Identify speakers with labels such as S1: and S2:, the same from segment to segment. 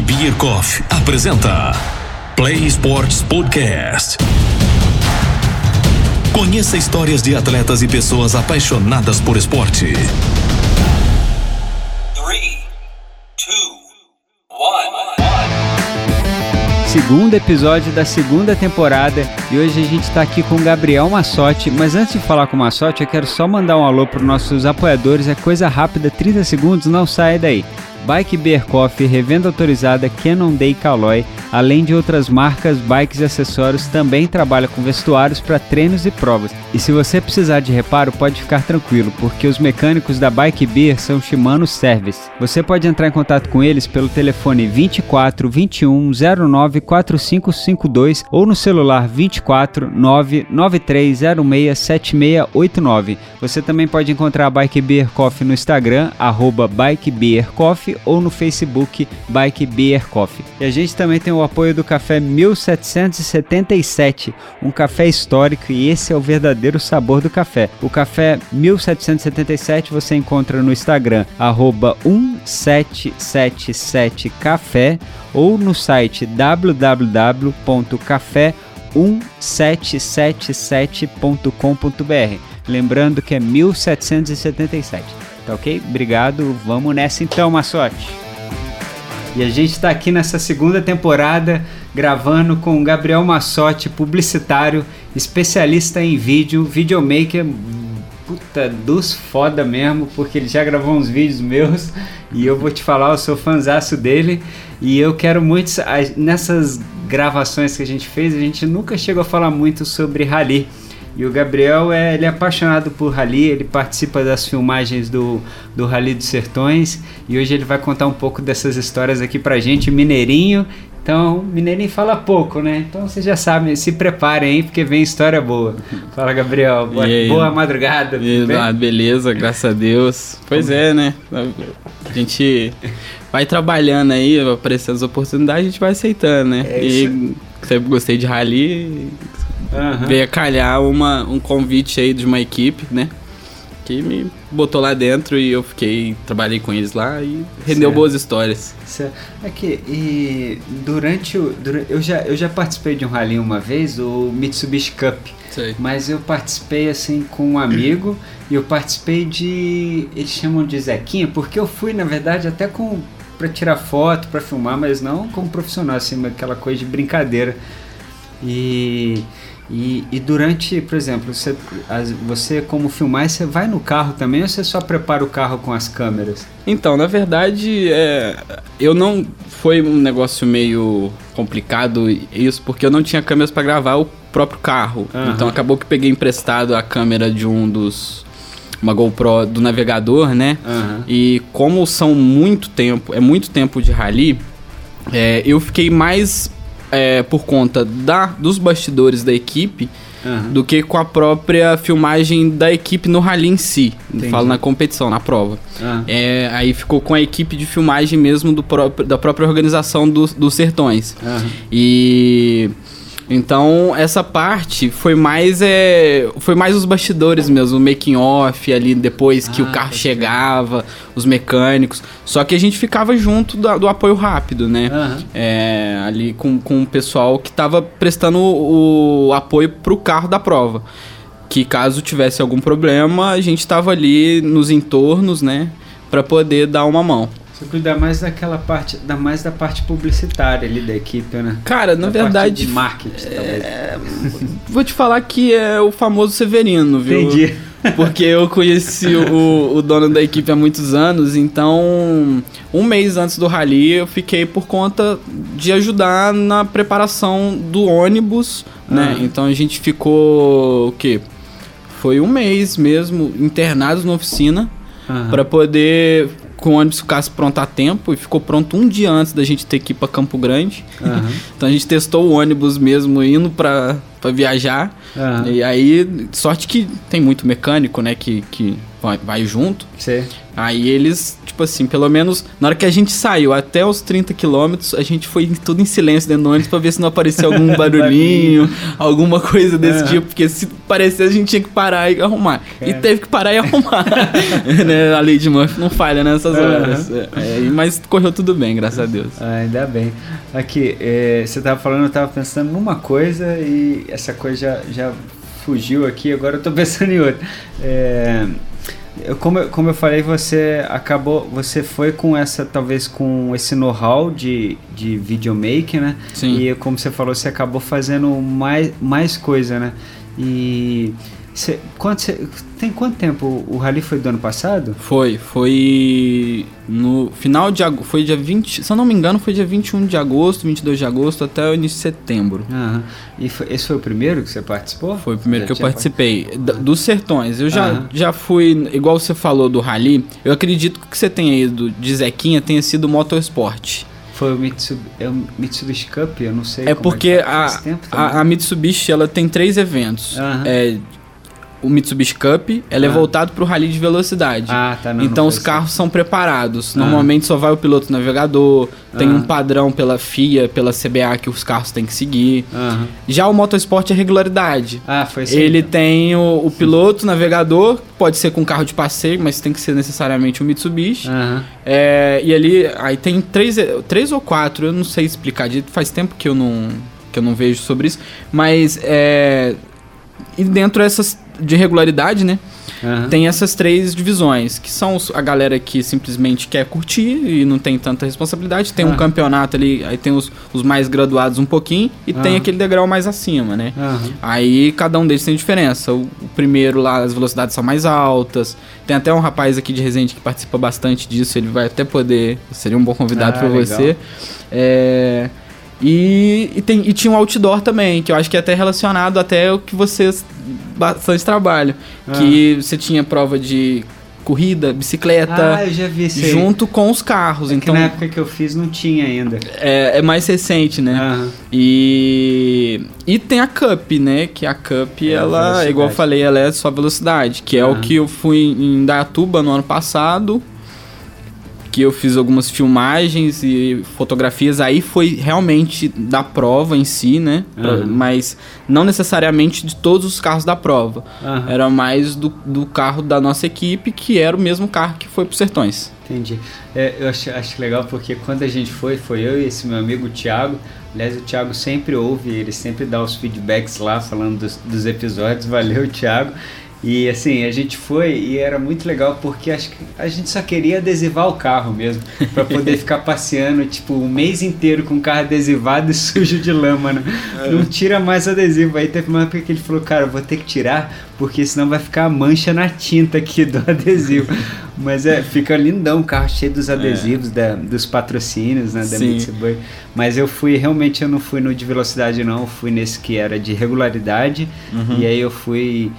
S1: Beer Coffee apresenta Play Sports Podcast. Conheça histórias de atletas e pessoas apaixonadas por esporte.
S2: segundo episódio da segunda temporada e hoje a gente está aqui com o Gabriel Massotti. Mas antes de falar com o Massotti, eu quero só mandar um alô para os nossos apoiadores. É coisa rápida, 30 segundos, não sai daí. Bike Beer Coffee, revenda autorizada Day Caloi, além de outras marcas, bikes e acessórios, também trabalha com vestuários para treinos e provas. E se você precisar de reparo, pode ficar tranquilo, porque os mecânicos da Bike Beer são Shimano Service. Você pode entrar em contato com eles pelo telefone 24 21 09 4552 ou no celular 24 99306 7689. Você também pode encontrar a Bike Beer Coffee no Instagram, arroba Bike Beer Coffee ou no Facebook Bike Beer Coffee. E a gente também tem o apoio do Café 1777, um café histórico e esse é o verdadeiro sabor do café. O Café 1777 você encontra no Instagram, arroba 1777café ou no site www.café1777.com.br. Lembrando que é 1777. Tá ok? Obrigado. Vamos nessa então, Massote. E a gente está aqui nessa segunda temporada gravando com o Gabriel Massotti, publicitário, especialista em vídeo, videomaker, puta, dos foda mesmo, porque ele já gravou uns vídeos meus e eu vou te falar, eu sou fanzaço dele e eu quero muito. Nessas gravações que a gente fez, a gente nunca chegou a falar muito sobre rally. E o Gabriel é, ele é apaixonado por rally, ele participa das filmagens do, do Rally dos Sertões e hoje ele vai contar um pouco dessas histórias aqui pra gente, Mineirinho. Então, Mineirinho fala pouco, né? Então vocês já sabem, se preparem aí porque vem história boa. Fala, Gabriel. Boa, boa madrugada.
S3: E, ah, beleza, graças a Deus. Pois é, né? A gente vai trabalhando aí, aparecendo as oportunidades, a gente vai aceitando, né? É e sempre gostei de rally, uhum. veio a calhar uma, um convite aí de uma equipe, né? Que me botou lá dentro e eu fiquei, trabalhei com eles lá e rendeu certo. boas histórias.
S2: Certo. Aqui, e durante o. Durante, eu, já, eu já participei de um rally uma vez, o Mitsubishi Cup. Sei. Mas eu participei assim com um amigo e eu participei de. Eles chamam de Zequinha, porque eu fui, na verdade, até com para tirar foto, para filmar, mas não como profissional, assim, aquela coisa de brincadeira. E e, e, durante, por exemplo, você, você como filmar, você vai no carro também ou você só prepara o carro com as câmeras?
S3: Então, na verdade, é, eu não. Foi um negócio meio complicado isso, porque eu não tinha câmeras para gravar o próprio carro. Uhum. Então acabou que peguei emprestado a câmera de um dos. Uma GoPro do navegador, né? Uhum. E como são muito tempo, é muito tempo de rally, é, eu fiquei mais é, por conta da, dos bastidores da equipe uhum. do que com a própria filmagem da equipe no rally em si. Entendi. Falo na competição, na prova. Uhum. É, aí ficou com a equipe de filmagem mesmo do próprio, da própria organização do, dos sertões. Uhum. E então, essa parte foi mais é, foi mais os bastidores mesmo, o making off ali depois que ah, o carro chegava, os mecânicos. Só que a gente ficava junto do, do apoio rápido, né? Uhum. É, ali com, com o pessoal que estava prestando o, o apoio pro carro da prova. Que caso tivesse algum problema, a gente estava ali nos entornos, né? para poder dar uma mão.
S2: Você cuida mais daquela parte, da mais da parte publicitária ali da equipe, né?
S3: Cara, na da verdade.
S2: de marketing, é...
S3: Vou te falar que é o famoso Severino, viu?
S2: Entendi.
S3: Porque eu conheci o, o, dono da equipe há muitos anos, então um mês antes do rally eu fiquei por conta de ajudar na preparação do ônibus, né? Ah. Então a gente ficou o quê? Foi um mês mesmo internados na oficina para poder com o ônibus ficasse pronto a tempo e ficou pronto um dia antes da gente ter que ir para Campo Grande. Uhum. então a gente testou o ônibus mesmo indo para viajar.
S2: Aham.
S3: E aí, sorte que tem muito mecânico, né, que, que vai, vai junto.
S2: Sei.
S3: Aí eles, tipo assim, pelo menos na hora que a gente saiu até os 30 quilômetros, a gente foi tudo em silêncio dentro do ônibus pra ver se não aparecia algum barulhinho, alguma coisa desse
S2: Aham.
S3: tipo, porque se parecesse a gente tinha que parar e arrumar. E
S2: Cara.
S3: teve que parar e arrumar. né? A lei de Murphy não falha nessas
S2: Aham.
S3: horas. É, mas correu tudo bem, graças a Deus.
S2: Ah, ainda bem. Aqui, é, você tava falando, eu tava pensando numa coisa e essa coisa já, já fugiu aqui, agora eu tô pensando em outra. É, eu- como, eu- como eu falei, você acabou, você foi com essa, talvez com esse know-how de, de videomaking, né?
S3: Sim.
S2: E como você falou, você acabou fazendo mais, mais coisa, né? E você, quanto, você- tem quanto tempo? O rally foi do ano passado?
S3: Foi, foi no final de agosto, foi dia 20, se eu não me engano, foi dia 21 de agosto, 22 de agosto até o início de setembro.
S2: Aham. E foi- esse foi o primeiro que você participou?
S3: Foi o primeiro que eu participei. Dos sertões. Eu já,
S2: Aham.
S3: já fui, igual você falou do Rally, eu acredito que o que você tenha ido de Zequinha tenha sido Motorsport.
S2: Foi o Mitsubishi, é o Mitsubishi Cup, eu não sei.
S3: É
S2: como
S3: porque
S2: que
S3: a, a, a Mitsubishi ela tem três eventos.
S2: Aham.
S3: É, o Mitsubishi Cup ela é
S2: Ah.
S3: voltado para o Rally de velocidade.
S2: Ah, tá. Não,
S3: então
S2: não
S3: os
S2: foi assim.
S3: carros são preparados.
S2: Ah.
S3: Normalmente só vai o piloto navegador, tem
S2: Ah.
S3: um padrão pela FIA, pela CBA que os carros têm que seguir. Já o motorsport é regularidade.
S2: Ah, foi assim.
S3: Ele tem o, o piloto, navegador, pode ser com carro de passeio, mas tem que ser necessariamente um Mitsubishi. É, e ali, aí tem três, três ou quatro, eu não sei explicar faz tempo que eu não, que eu não vejo sobre isso, mas é, e dentro dessas de regularidade, né,
S2: Aham.
S3: tem essas três divisões, que são a galera que simplesmente quer curtir e não tem tanta responsabilidade, tem um
S2: Ah.
S3: campeonato ali, aí tem os, os mais graduados um pouquinho, e tem
S2: Ah.
S3: aquele degrau mais acima, né. Aí cada um deles tem diferença. O, o primeiro lá, as velocidades são mais altas. Tem até um rapaz aqui de Resende que participa bastante disso. Ele vai até poder. Seria um bom convidado
S2: Ah, legal.
S3: você. É, e, e, tem, e tinha um outdoor também, que eu acho que é até relacionado até o que vocês bastante trabalham.
S2: Ah.
S3: Que você tinha prova de corrida, bicicleta.
S2: Ah, eu já vi isso aí.
S3: Junto com os carros,
S2: É que
S3: então
S2: na época que eu fiz não tinha ainda.
S3: é, é mais recente, né?
S2: Aham.
S3: E, e tem a Cup, né? Que a Cup,
S2: É,
S3: ela,
S2: velocidade.
S3: igual eu falei, ela é só velocidade. Que é o que eu fui em Dayatuba no ano passado. Que eu fiz algumas filmagens e fotografias. Aí foi realmente da prova em si, né?
S2: Aham.
S3: Mas não necessariamente de todos os carros da prova.
S2: Aham.
S3: Era mais do, do carro da nossa equipe, que era o mesmo carro que foi pro Sertões.
S2: Entendi. É, eu acho, acho legal porque quando a gente foi, foi eu e esse meu amigo Thiago. Aliás, o Thiago sempre ouve, ele sempre dá os feedbacks lá falando dos, dos episódios. Valeu, Thiago. E assim, a gente foi e era muito legal porque acho que a gente só queria adesivar o carro mesmo, para poder ficar passeando tipo um mês inteiro com o carro adesivado e sujo de lama, né? Não tira mais adesivo. Aí teve uma época que ele falou, cara, vou ter que tirar porque senão vai ficar mancha na tinta aqui do adesivo. Mas é, fica lindão o carro cheio dos adesivos da, dos patrocínios, né, da. Mitsubishi. Mas eu fui, realmente eu não fui no de velocidade não, eu fui nesse que era de regularidade. E aí eu fui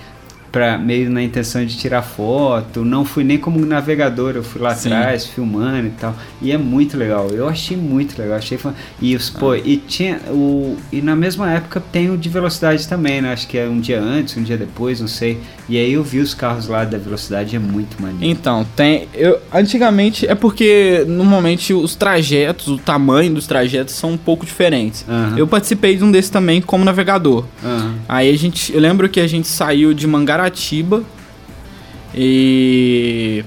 S2: para meio na intenção de tirar foto, não fui nem como navegador, eu fui lá
S3: Sim.
S2: atrás filmando e tal. E é muito legal. Eu achei muito legal, achei fan- e os pô, e tinha o e na mesma época tem o de velocidade também, né? Acho que é um dia antes, um dia depois, não sei. E aí eu vi os carros lá da velocidade, é muito maneiro.
S3: Então, tem. Eu, antigamente é porque normalmente os trajetos, o tamanho dos trajetos são um pouco diferentes.
S2: Aham.
S3: Eu participei de um desses também como navegador.
S2: Aham.
S3: Aí a gente. Eu lembro que a gente saiu de Mangaratiba e.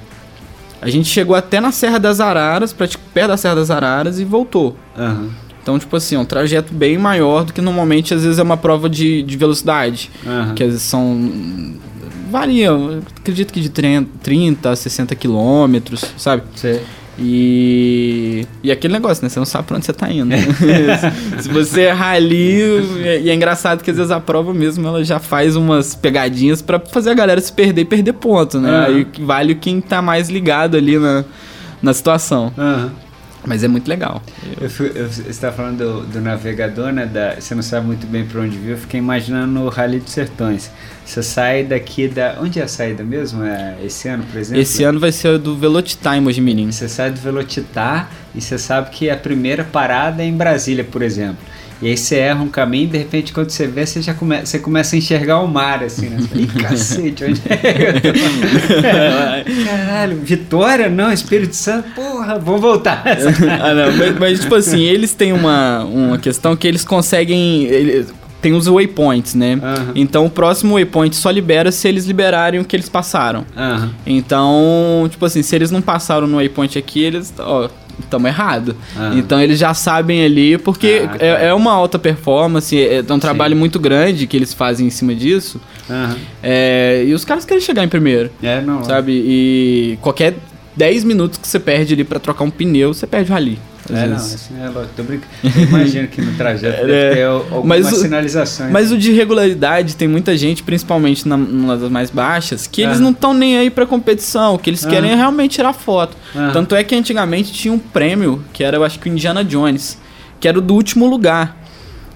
S3: A gente chegou até na Serra das Araras, perto da Serra das Araras, e voltou.
S2: Aham.
S3: Então, tipo assim, é um trajeto bem maior do que normalmente, às vezes, é uma prova de, de velocidade.
S2: Aham.
S3: Que às vezes são. Varia, acredito que de 30, 30 a 60 quilômetros, sabe?
S2: Sei.
S3: E. E aquele negócio, né? Você não sabe pra onde você tá indo. Se você errar ali. E é engraçado que às vezes a prova mesmo ela já faz umas pegadinhas pra fazer a galera se perder e perder ponto, né?
S2: Aham.
S3: Aí vale quem tá mais ligado ali na, na situação.
S2: Aham.
S3: Mas é muito legal.
S2: Eu eu- você está falando do, do navegador, né? Da, você não sabe muito bem para onde vir. Eu fiquei imaginando o Rally dos Sertões. Você sai daqui da. Onde é a saída mesmo? É esse ano, por exemplo?
S3: Esse ano vai ser do Velocitar em Mojimirim.
S2: Você sai do Velocitar e você sabe que a primeira parada é em Brasília, por exemplo. E aí você erra um caminho e de repente quando você vê, você já come, você começa a enxergar o mar, assim, né? Ih, cacete, onde é que eu tô? Caralho, Vitória? Não, Espírito Santo? Porra, vamos voltar.
S3: ah, não, mas, mas, tipo assim, eles têm uma, uma questão que eles conseguem... Eles, tem os waypoints, né?
S2: Aham.
S3: Então o próximo waypoint só libera se eles liberarem o que eles passaram.
S2: Aham.
S3: Então, tipo assim, se eles não passaram no waypoint aqui, eles, ó, estamos errado.
S2: Ah.
S3: Então eles já sabem ali, porque
S2: Ah, tá.
S3: é, é uma alta performance, é, é um trabalho muito grande que eles fazem em cima disso.
S2: Aham.
S3: É, e os caras querem chegar em primeiro,
S2: É, não.
S3: sabe? E qualquer 10 minutos que você perde ali pra trocar um pneu, você perde o rally. Às
S2: É, não,
S3: vezes.
S2: assim, é lógico, tô brincando. Eu imagino que no trajeto
S3: É,
S2: deve ter algumas
S3: mas o-
S2: sinalizações.
S3: Mas o de regularidade tem muita gente, principalmente na, nas mais baixas, que eles
S2: Ah.
S3: não estão nem aí pra competição, o que eles
S2: Ah.
S3: querem é realmente tirar foto.
S2: Ah.
S3: Tanto é que antigamente tinha um prêmio, que era, eu acho que o Indiana Jones, que era o do último lugar.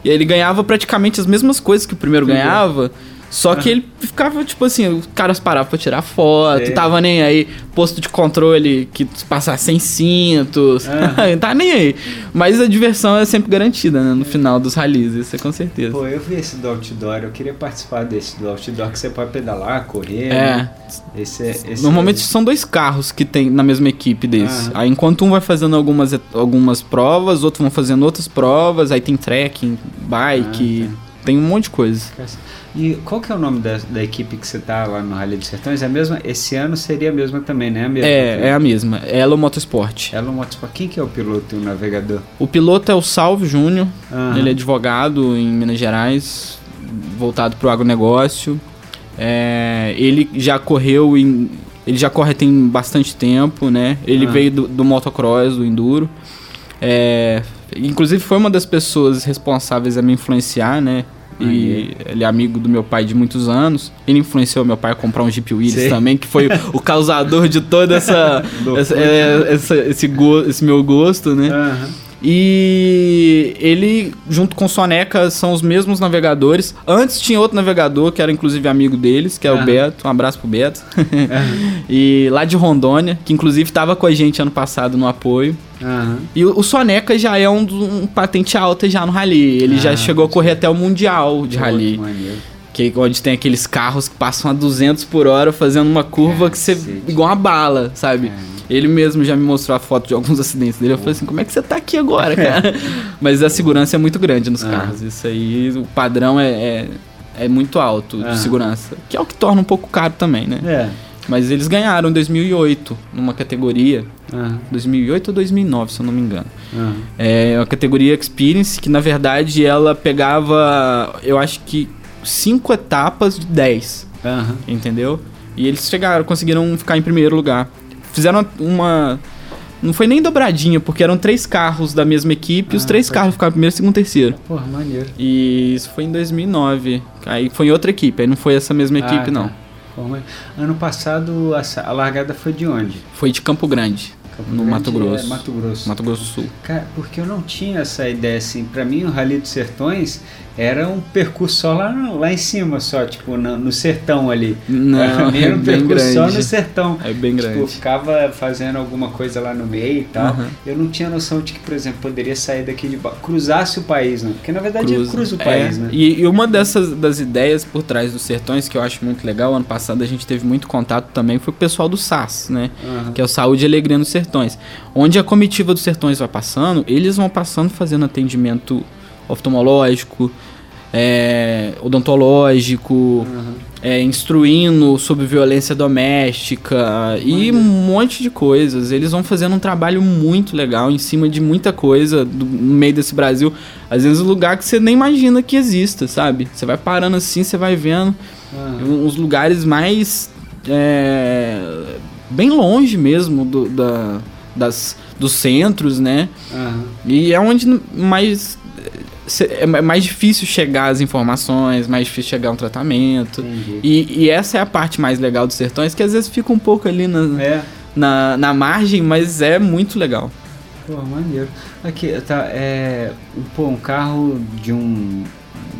S3: E aí ele ganhava praticamente as mesmas coisas que o primeiro
S2: Legal.
S3: ganhava. Só que ele ficava, tipo assim, os caras paravam pra tirar foto,
S2: Sei.
S3: tava nem aí, posto de controle que passar sem cintos,
S2: Ah.
S3: tá nem aí. Mas a diversão é sempre garantida, né, no final dos rallies, isso é com certeza.
S2: Pô, eu vi esse do outdoor, eu queria participar desse do outdoor que você pode pedalar, correr.
S3: É.
S2: né? Esse, é- esse
S3: Normalmente são dois carros que tem na mesma equipe desse.
S2: Ah.
S3: Aí enquanto um vai fazendo algumas, algumas provas, outros vão fazendo outras provas, aí tem trekking, bike,
S2: Ah,
S3: tem um monte de coisa.
S2: E qual que é o nome da, da equipe que você tá lá no Rally dos Sertões? É a mesma? Esse ano seria a mesma também, né? A mesma,
S3: É, é a mesma. Elo Motorsport.
S2: Ela Motorsport. Quem que é o piloto e o navegador?
S3: O piloto é o Salve Júnior,
S2: Aham.
S3: ele é advogado em Minas Gerais, voltado pro agronegócio. É, ele já correu em. Ele já corre tem bastante tempo, né? Ele
S2: Ah.
S3: veio do, do motocross, do enduro. É, inclusive foi uma das pessoas responsáveis a me influenciar, né? E ele é amigo do meu pai de muitos anos. Ele influenciou meu pai a comprar um Jeep Willys
S2: Sei.
S3: também, que foi o causador de toda essa, essa- é, essa- esse, go- esse meu gosto, né?
S2: Aham.
S3: E ele, junto com o Soneca, são os mesmos navegadores. Antes tinha outro navegador, que era inclusive amigo deles, que é o
S2: Aham.
S3: Beto. Um abraço pro Beto.
S2: Aham.
S3: e lá de Rondônia, que inclusive estava com a gente ano passado no apoio.
S2: Aham.
S3: E o, o Soneca já é um, um patente alta já no rally. Ele
S2: Ah,
S3: já chegou a correr até o Mundial de rally.
S2: que
S3: onde tem aqueles carros que passam a 200 por hora fazendo uma curva que você. Igual uma bala, sabe? Ele mesmo já me mostrou a foto de alguns acidentes dele. Eu falei assim: como é que você tá aqui agora, cara? Mas a segurança é muito grande nos
S2: Ah.
S3: carros. Isso aí, o padrão é, é, é muito alto
S2: Ah.
S3: de segurança. Que é o que torna um pouco caro também, né?
S2: É.
S3: Mas eles ganharam em 2008, numa categoria.
S2: Aham.
S3: 2008 ou 2009, se eu não me engano. É uma categoria Experience que na verdade ela pegava, eu acho que cinco etapas de 10,
S2: Aham.
S3: entendeu? E eles chegaram, conseguiram ficar em primeiro lugar. Fizeram uma não foi nem dobradinha, porque eram três carros da mesma equipe, e os
S2: Ah,
S3: três
S2: pode-
S3: carros ficaram primeiro, segundo, terceiro.
S2: Porra, maneiro.
S3: E isso foi em 2009. Aí foi em outra equipe, aí não foi essa mesma equipe
S2: Ah, tá.
S3: não.
S2: Porra, Ano passado a, largada foi de onde?
S3: Foi de Campo Grande,
S2: Campo
S3: no
S2: Grande
S3: Mato Grosso.
S2: É, Mato Grosso.
S3: Mato Grosso do Sul.
S2: Cara, porque eu não tinha essa ideia assim. Pra mim, o Rally dos Sertões era um percurso só lá, lá em cima, só, tipo, no, no sertão ali.
S3: Não, é
S2: era um
S3: bem
S2: percurso só
S3: grande.
S2: no sertão.
S3: É bem
S2: Tipo,
S3: grande.
S2: ficava fazendo alguma coisa lá no meio e tal.
S3: Aham.
S2: Eu não tinha noção de que, por exemplo, poderia sair daqui de ba- cruzasse o país, né? Porque na verdade
S3: Cruza.
S2: cruza o
S3: É,
S2: país, né?
S3: E, e uma dessas das ideias por trás dos sertões que eu acho muito legal, ano passado a gente teve muito contato também, foi com o pessoal do SAS, né?
S2: Aham.
S3: Que é o Saúde e Alegria nos Sertões. Onde a comitiva dos sertões vai passando, eles vão passando fazendo atendimento oftalmológico, é, odontológico,
S2: Aham.
S3: é, instruindo sobre violência doméstica e um monte de coisas. Eles vão fazendo um trabalho muito legal em cima de muita coisa do- no meio desse Brasil. Às vezes um lugar que você nem imagina que exista, sabe? Você vai parando assim, você vai vendo
S2: Aham.
S3: uns lugares mais é, bem longe mesmo do, da, das, dos centros, né? E é onde mais é mais difícil chegar às informações, mais difícil chegar a um tratamento. E, e essa é a parte mais legal dos sertões, que às vezes fica um pouco ali na,
S2: É.
S3: na, na margem, mas é muito legal.
S2: Pô, maneiro. Aqui, tá, é. um- Pô, um carro de um.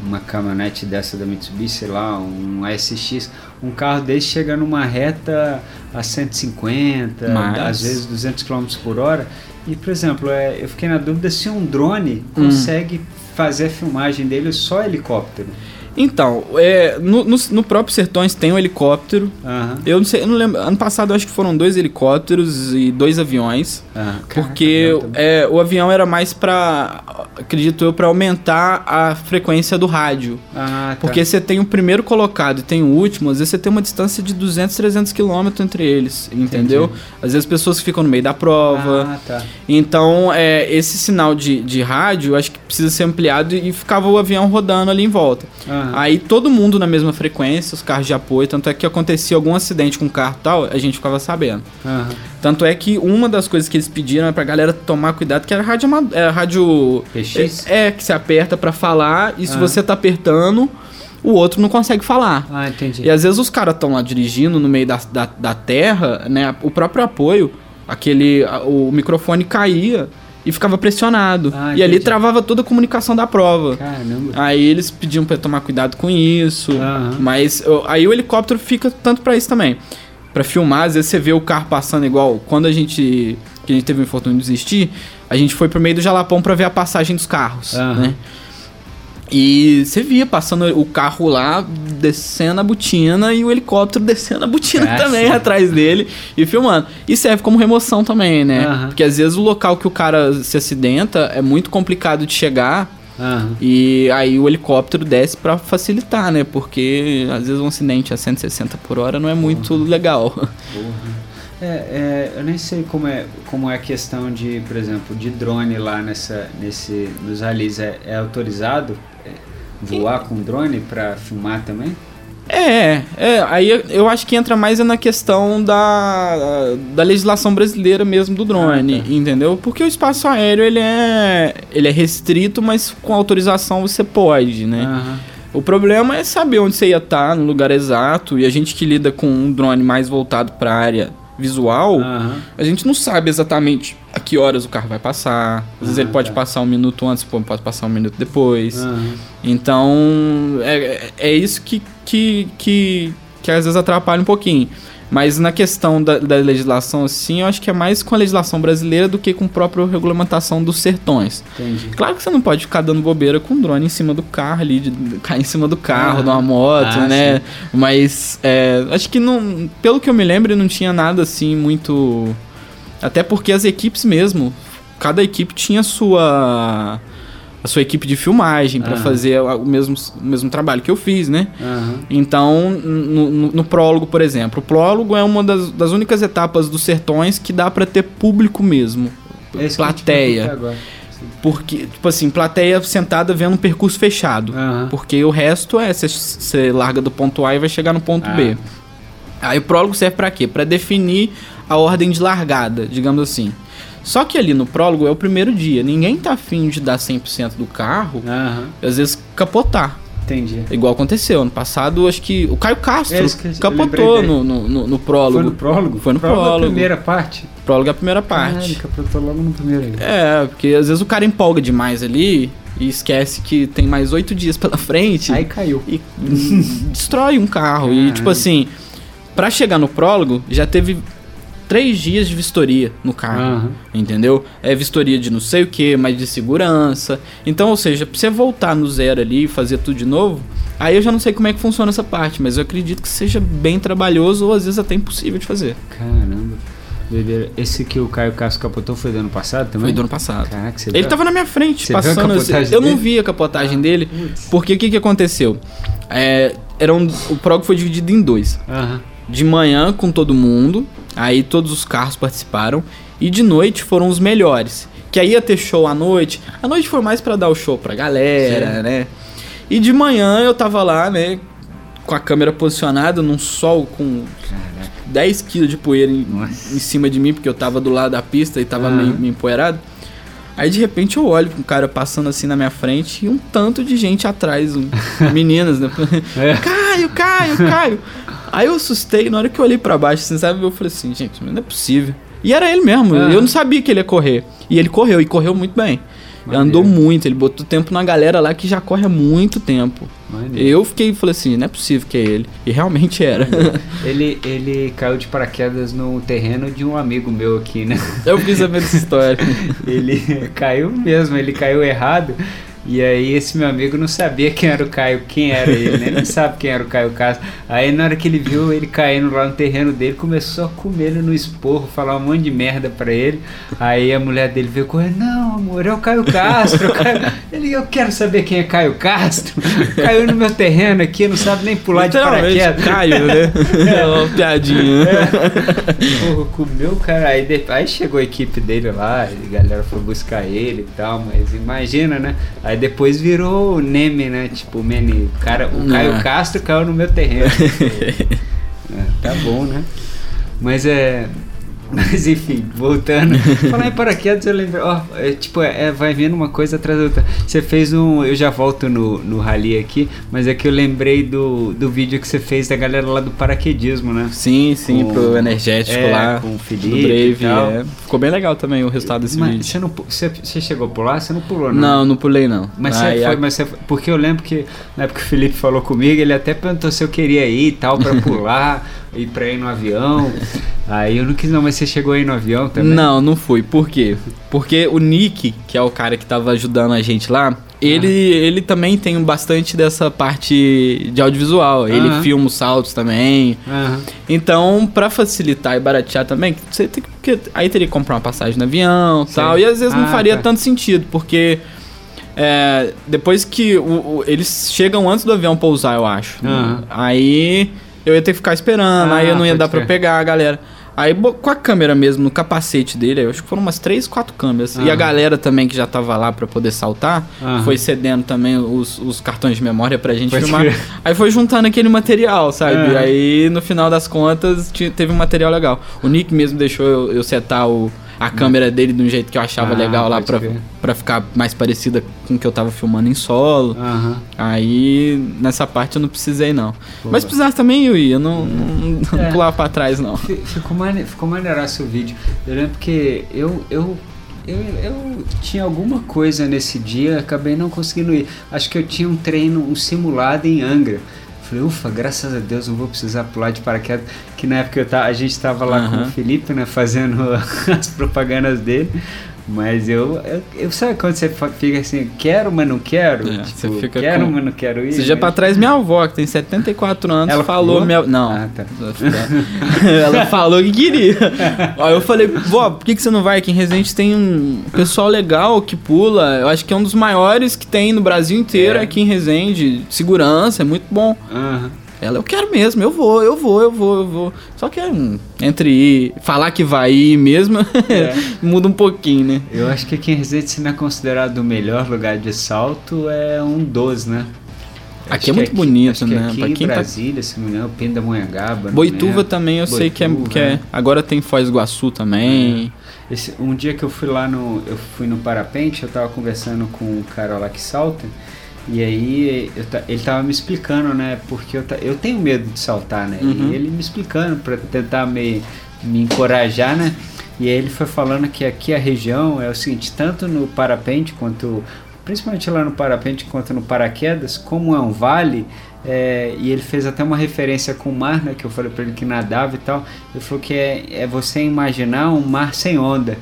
S2: Uma caminhonete dessa da Mitsubishi, sei lá, um ASX, um carro desse chega numa reta a 150,
S3: Mais.
S2: às vezes 200 km por hora. E, por exemplo, é, eu fiquei na dúvida se um drone consegue fazer a filmagem dele só helicóptero.
S3: Então, é, no, no, no próprio Sertões tem um helicóptero.
S2: Aham.
S3: Eu não sei, eu não lembro. Ano passado eu acho que foram dois helicópteros e dois aviões.
S2: aham.
S3: Porque
S2: Caraca,
S3: é, o avião era mais pra, acredito eu, pra aumentar a frequência do rádio.
S2: Ah, tá.
S3: Porque você tem o primeiro colocado e tem o último, às vezes você tem uma distância de 200, 300 quilômetros entre eles, entendeu? Às vezes pessoas ficam no meio da prova.
S2: Ah, tá.
S3: Então, é, esse sinal de, de rádio, acho que precisa ser ampliado e ficava o avião rodando ali em volta. Aí todo mundo na mesma frequência, os carros de apoio, tanto é que acontecia algum acidente com o carro e tal, a gente ficava sabendo.
S2: Aham.
S3: Tanto é que uma das coisas que eles pediram é pra galera tomar cuidado, que era rádio, ama- é, rádio
S2: PX?
S3: É, é, que você aperta pra falar e se
S2: Ah.
S3: você tá apertando, o outro não consegue falar.
S2: Ah, entendi.
S3: E às vezes os caras estão lá dirigindo no meio da, da, da terra, né? O próprio apoio, aquele. O microfone caía e ficava pressionado.
S2: Ah,
S3: e ali travava toda a comunicação da prova.
S2: Caramba.
S3: Aí eles pediam pra eu tomar cuidado com isso.
S2: Aham.
S3: Mas aí o helicóptero fica tanto pra isso também. Pra filmar, às vezes você vê o carro passando igual. Quando a gente. Que a gente teve o infortúnio de desistir, a gente foi pro meio do Jalapão pra ver a passagem dos carros.
S2: Aham.
S3: Né? E você via passando o carro lá, descendo a botina e o helicóptero descendo a botina
S2: Ah,
S3: também atrás dele e filmando. E serve como remoção também, né?
S2: Aham.
S3: Porque às vezes o local que o cara se acidenta é muito complicado de chegar.
S2: Aham.
S3: E aí o helicóptero desce pra facilitar, né? Porque às vezes um acidente a 160 por hora não é muito legal.
S2: É, é, eu nem sei como é, como é a questão de, por exemplo, de drone lá nessa, nesse, nos ralis. É, é autorizado é, voar com drone pra filmar também?
S3: É, é, aí eu acho que entra mais na questão da, da legislação brasileira mesmo do drone,
S2: Ah, tá.
S3: entendeu? Porque o espaço aéreo ele é, ele é restrito, mas com autorização você pode, né?
S2: Aham.
S3: O problema é saber onde você ia estar, no lugar exato, e a gente que lida com um drone mais voltado para a área visual,
S2: Aham.
S3: a gente não sabe exatamente a que horas o carro vai passar. Às vezes
S2: Ah,
S3: ele pode
S2: tá.
S3: passar um minuto antes, pode passar um minuto depois.
S2: Aham.
S3: Então, é, é isso que, que, que, que às vezes atrapalha um pouquinho. Mas na questão da, da legislação, assim, eu acho que é mais com a legislação brasileira do que com a própria regulamentação dos sertões.
S2: Entendi.
S3: Claro que você não pode ficar dando bobeira com um drone em cima do carro ali, de cair em cima do carro,
S2: Ah.
S3: de uma moto,
S2: Ah,
S3: né? Mas é, acho que não. Pelo que eu me lembro, não tinha nada assim muito. Até porque as equipes mesmo, cada equipe tinha sua. A sua equipe de filmagem pra
S2: Aham.
S3: fazer o mesmo, o mesmo trabalho que eu fiz, né?
S2: Aham.
S3: Então, no, no- no prólogo, por exemplo, o prólogo é uma das, das únicas etapas dos sertões que dá pra ter público mesmo.
S2: É eu te
S3: plateia. Porque, tipo assim, plateia sentada vendo um percurso fechado.
S2: Aham.
S3: Porque o resto é, você larga do ponto A e vai chegar no ponto
S2: Ah.
S3: B. Aí o prólogo serve pra quê? Pra definir a ordem de largada, digamos assim. Só que ali no prólogo é o primeiro dia. Ninguém tá afim de dar 100% do carro,
S2: Aham.
S3: e às vezes capotar.
S2: Entendi.
S3: Igual aconteceu ano passado, acho que o Caio Castro
S2: É, esqueci, eu
S3: capotou no, no, no, no prólogo.
S2: Foi no prólogo?
S3: Foi no
S2: prólogo.
S3: prólogo.
S2: a primeira parte?
S3: Prólogo é a primeira parte.
S2: capotou logo no primeiro.
S3: É, porque às vezes o cara empolga demais ali e esquece que tem mais oito dias pela frente
S2: Aí caiu.
S3: e destrói um carro. E tipo assim, pra chegar no prólogo, já teve três dias de vistoria no carro.
S2: Aham.
S3: Entendeu? É vistoria de não sei o que, mas de segurança. Então, ou seja, pra você voltar no zero ali e fazer tudo de novo, aí eu já não sei como é que funciona essa parte, mas eu acredito que seja bem trabalhoso ou às vezes até impossível de fazer.
S2: Caramba. Doideira. Esse que o Caio Castro capotou foi do ano passado também?
S3: Foi do ano passado.
S2: Caraca, você
S3: Ele
S2: viu?
S3: tava na minha frente,
S2: Você
S3: passando assim. Eu não vi a capotagem dele,
S2: Putz.
S3: porque o que, que aconteceu? É, era um, o prog foi dividido em dois.
S2: Aham.
S3: De manhã com todo mundo, aí todos os carros participaram, e de noite foram os melhores. Que aí ia ter show à noite. A noite foi mais pra dar o show pra galera,
S2: Sim.
S3: né? E de manhã eu tava lá, né? Com a câmera posicionada num sol com
S2: Caraca.
S3: 10 kg de poeira em, em cima de mim, porque eu tava do lado da pista e tava
S2: Aham.
S3: meio, meio empoeirado. Aí de repente eu olho com o cara passando assim na minha frente e um tanto de gente atrás, um- meninas, né?
S2: É.
S3: Caio, Caio, Caio. Aí eu assustei, na hora que eu olhei pra baixo, assim, sabe? Eu falei assim, gente, não é possível. E era ele mesmo,
S2: Aham.
S3: eu não sabia que ele ia correr. E ele correu, e correu muito bem.
S2: Maneiro.
S3: andou muito, ele botou tempo na galera lá que já corre há muito tempo.
S2: Maneiro.
S3: Eu fiquei e falei assim, não é possível que é ele. E realmente era.
S2: Ele, ele caiu de paraquedas no terreno de um amigo meu aqui, né?
S3: eu fiquei sabendo dessa história.
S2: Ele caiu mesmo, ele caiu errado. E aí esse meu amigo não sabia quem era o Caio, quem era ele, né? Ele não sabe quem era o Caio Castro. Aí na hora que ele viu ele caindo lá no terreno dele, começou a comer ele no esporro, falar um monte de merda pra ele. Aí a mulher dele veio correndo, não, amor, é o Caio Castro. o Caio... Ele, eu quero saber quem é Caio Castro. Caiu no meu terreno aqui, não sabe nem pular de paraquedas.
S3: Caiu, né? É uma piadinha.
S2: É. Porra, comeu, cara. Aí, de- aí chegou a equipe dele lá, a galera foi buscar ele e tal, mas imagina, né? Aí depois virou o Neme, né? Tipo, o Mene, o cara, o Caio
S3: É.
S2: Castro caiu no meu terreno. É, tá bom, né? Mas é. Mas enfim, voltando. Falar em paraquedas, eu lembrei. Ó, é, tipo, é, é, vai vendo uma coisa atrás da outra. Você fez um. Eu já volto no, no rally aqui, mas é que eu lembrei do, do vídeo que você fez da galera lá do paraquedismo, né?
S3: Sim, sim,
S2: Com-
S3: pro energético
S2: é,
S3: lá.
S2: com o
S3: do
S2: Felipe e
S3: Brave.
S2: tal.
S3: é. Ficou bem legal também o resultado desse
S2: Mas
S3: vídeo.
S2: você, não, você, você chegou a pular? Você não pulou, não?
S3: Não, não pulei não.
S2: Mas você,
S3: Aí
S2: foi, mas você foi- porque eu lembro que na época que o Felipe falou comigo, ele até perguntou se eu queria ir e tal pra pular, ir pra ir no avião. Aí eu não quis não, mas você chegou aí no avião também?
S3: Não, não fui. Por quê? Porque o Nick, que é o cara que tava ajudando a gente lá, ele,
S2: Ah.
S3: ele também tem bastante dessa parte de audiovisual. Ele filma os saltos também.
S2: Aham.
S3: Então, pra facilitar e baratear também, você tem que. porque aí teria que comprar uma passagem no avião e
S2: Sim.
S3: tal. E às vezes não
S2: Ah,
S3: faria
S2: tá.
S3: tanto sentido, porque. é, depois que o- o- eles chegam antes do avião pousar, eu acho. Aí eu ia ter que ficar esperando,
S2: Ah,
S3: aí eu não ia dar pra
S2: crer.
S3: pegar a galera. Aí com a câmera mesmo, no capacete dele, eu acho que foram umas três, quatro câmeras. E a
S2: Aham.
S3: galera também que já tava lá pra poder saltar,
S2: Aham.
S3: foi cedendo também os, os cartões de memória pra gente
S2: Pode
S3: filmar.
S2: crer.
S3: Aí foi juntando aquele material, sabe?
S2: Aham.
S3: Aí no final das contas teve um material legal. O Nick mesmo deixou eu, eu setar o, a câmera dele de um jeito que eu achava
S2: Ah,
S3: legal lá pra, pra ficar mais parecida com o que eu tava filmando em solo.
S2: Aham.
S3: Aí nessa parte eu não precisei não.
S2: Pô.
S3: Mas precisasse também eu ia, eu não, não, não
S2: É.
S3: pulava pra trás não.
S2: Fi- Ficou, mane ficou maneiraço o vídeo. Eu lembro que eu, eu, eu, eu tinha alguma coisa nesse dia, acabei não conseguindo ir. Acho que eu tinha um treino, um simulado em Angra. Falei, ufa, graças a Deus não vou precisar pular de paraquedas. Que na época eu ta- a gente tava lá com
S3: Aham.
S2: o Felipe, né, fazendo as propagandas dele. Mas eu, eu, eu- sabe quando você fica assim, quero, mas não quero?
S3: É,
S2: tipo,
S3: você fica
S2: quero,
S3: com-
S2: mas não quero ir.
S3: Esse dia
S2: né?
S3: pra trás, minha avó, que tem 74 anos,
S2: Ela
S3: falou.
S2: pulou?
S3: Minha... Não.
S2: Ah, tá.
S3: Ela falou que queria. Aí eu falei, vó, por que, que você não vai? Aqui em Residente tem um pessoal legal que pula. Eu acho que é um dos maiores que tem no Brasil inteiro
S2: É.
S3: aqui em Resende. Segurança, é muito bom.
S2: Aham.
S3: Ela, eu quero mesmo, eu vou, eu vou, eu vou, eu vou. Só que hum, entre ir, falar que vai ir mesmo,
S2: É.
S3: muda um pouquinho, né?
S2: Eu acho que aqui em Resende, se não é considerado o melhor lugar de salto, é um dos, né?
S3: Aqui
S2: Acho
S3: é
S2: que
S3: muito bonito,
S2: acho que
S3: né?
S2: Aqui
S3: Pra
S2: em
S3: tá-
S2: Brasília, se não me engano, o Pindamonhangaba. não
S3: Boituva também eu sei que é,
S2: Boituva,
S3: que é.
S2: né?
S3: Agora tem Foz do Iguaçu também.
S2: Esse- um dia que eu fui lá no. Eu fui no parapente, eu tava conversando com um cara lá que salta. E aí eu ele tava me explicando, né? Porque eu, eu tenho medo de saltar, né?
S3: Uhum.
S2: E ele me explicando pra tentar me, me encorajar, né? E aí ele foi falando que aqui a região é o seguinte, tanto no parapente quanto. Principalmente lá no parapente quanto no paraquedas, como é um vale, é, e ele fez até uma referência com o mar, né? Que eu falei pra ele que nadava e tal. Ele falou que é, é você imaginar um mar sem onda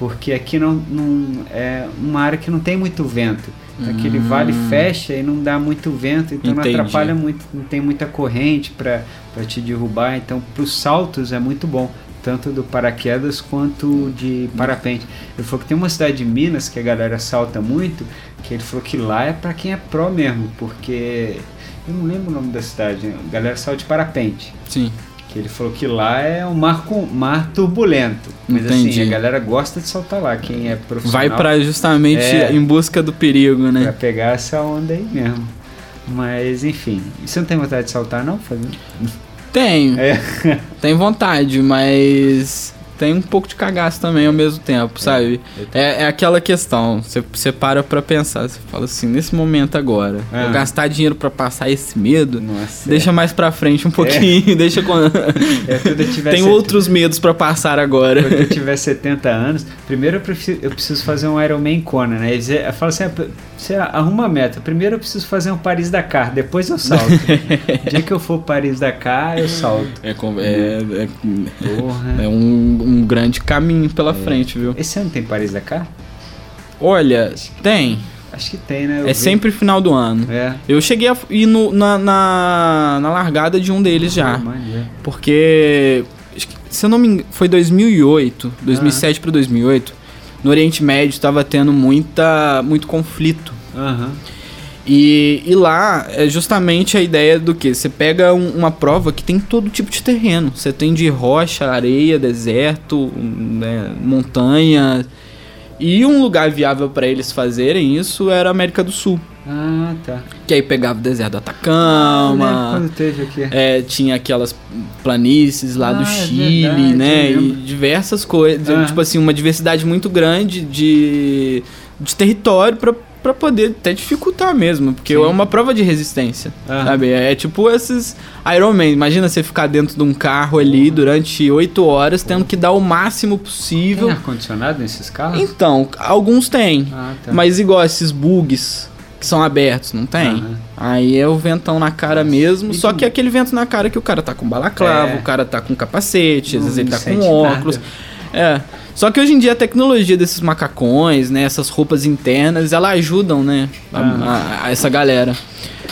S2: porque aqui não, não é uma área que não tem muito vento. Aquele
S3: Hum.
S2: vale fecha e não dá muito vento, então
S3: Entendi.
S2: não atrapalha muito, não tem muita corrente para te derrubar. Então, para os saltos é muito bom, tanto do paraquedas quanto de parapente. Ele falou que tem uma cidade de Minas que a galera salta muito, que ele falou que lá é para quem é pró mesmo, porque eu não lembro o nome da cidade, né? a galera salta de parapente.
S3: Sim.
S2: Que ele falou que lá é um mar, com, mar turbulento. Mas assim,
S3: Entendi.
S2: a galera gosta de saltar lá. Quem é profissional
S3: Vai pra justamente
S2: É.
S3: em busca do perigo,
S2: pra
S3: né?
S2: pegar essa onda aí mesmo. Mas enfim, você não tem vontade de saltar não, Fabinho?
S3: Tenho.
S2: É.
S3: Tem vontade, mas tem um pouco de cagaço também ao mesmo tempo, sabe?
S2: eu
S3: É, é aquela questão, você, você para pra pensar, você fala assim, nesse momento agora,
S2: Ah.
S3: vou gastar dinheiro pra passar esse medo,
S2: Nossa.
S3: deixa mais pra frente um pouquinho, deixa.
S2: É, quando eu tiver
S3: tem outros medos pra passar agora.
S2: Quando eu tiver 70 anos, primeiro eu preciso, eu preciso fazer um Ironman Kona, né? Eles- Eu falo assim, ah, você arruma a meta. Primeiro eu preciso fazer um Paris Dakar, depois eu salto. O dia que eu for Paris Dakar, eu salto.
S3: É, com- é, é, é um, um grande caminho pela frente, viu?
S2: Esse ano tem Paris Dakar?
S3: Olha, tem.
S2: Acho que tem, né? Eu
S3: é
S2: vi.
S3: sempre final do ano.
S2: É.
S3: Eu cheguei a ir no- na, na, na largada de um deles já.
S2: Pô, maneiro.
S3: Porque, se eu não me engano, foi 2008, 2007 para 2008, no Oriente Médio estava tendo muita, muito conflito.
S2: Aham.
S3: E, e lá é justamente a ideia do que? Você pega um- uma prova que tem todo tipo de terreno. Você tem de rocha, areia, deserto, né, montanha. E um lugar viável para eles fazerem isso era a América do Sul.
S2: Ah, tá.
S3: Que aí pegava o deserto do
S2: Eu lembro
S3: Atacama,
S2: quando teve aqui.
S3: é, tinha aquelas planícies lá
S2: Ah,
S3: do
S2: é
S3: Chile,
S2: verdade,
S3: né? E diversas coisas.
S2: Ah.
S3: Tipo assim, uma diversidade muito grande de, de território pra, pra poder até dificultar mesmo. Porque
S2: Sim.
S3: é uma prova de resistência,
S2: Ah.
S3: sabe? É tipo esses Iron Man. Imagina você ficar dentro de um carro ali durante oito horas, tendo que dar o máximo
S2: Tem
S3: possível.
S2: ar-condicionado nesses carros?
S3: Então, alguns têm.
S2: Ah, tá.
S3: Mas igual esses bugs que são abertos, não tem?
S2: Aham.
S3: Aí é o ventão na cara mesmo,
S2: E
S3: só que é aquele vento na cara que o cara tá com balaclava,
S2: É.
S3: o cara tá com capacete, às vezes ele tá com
S2: nada.
S3: óculos. É. Só que hoje em dia a tecnologia desses macacões, né, essas roupas internas, ela ajudam, né, a, a- a essa galera.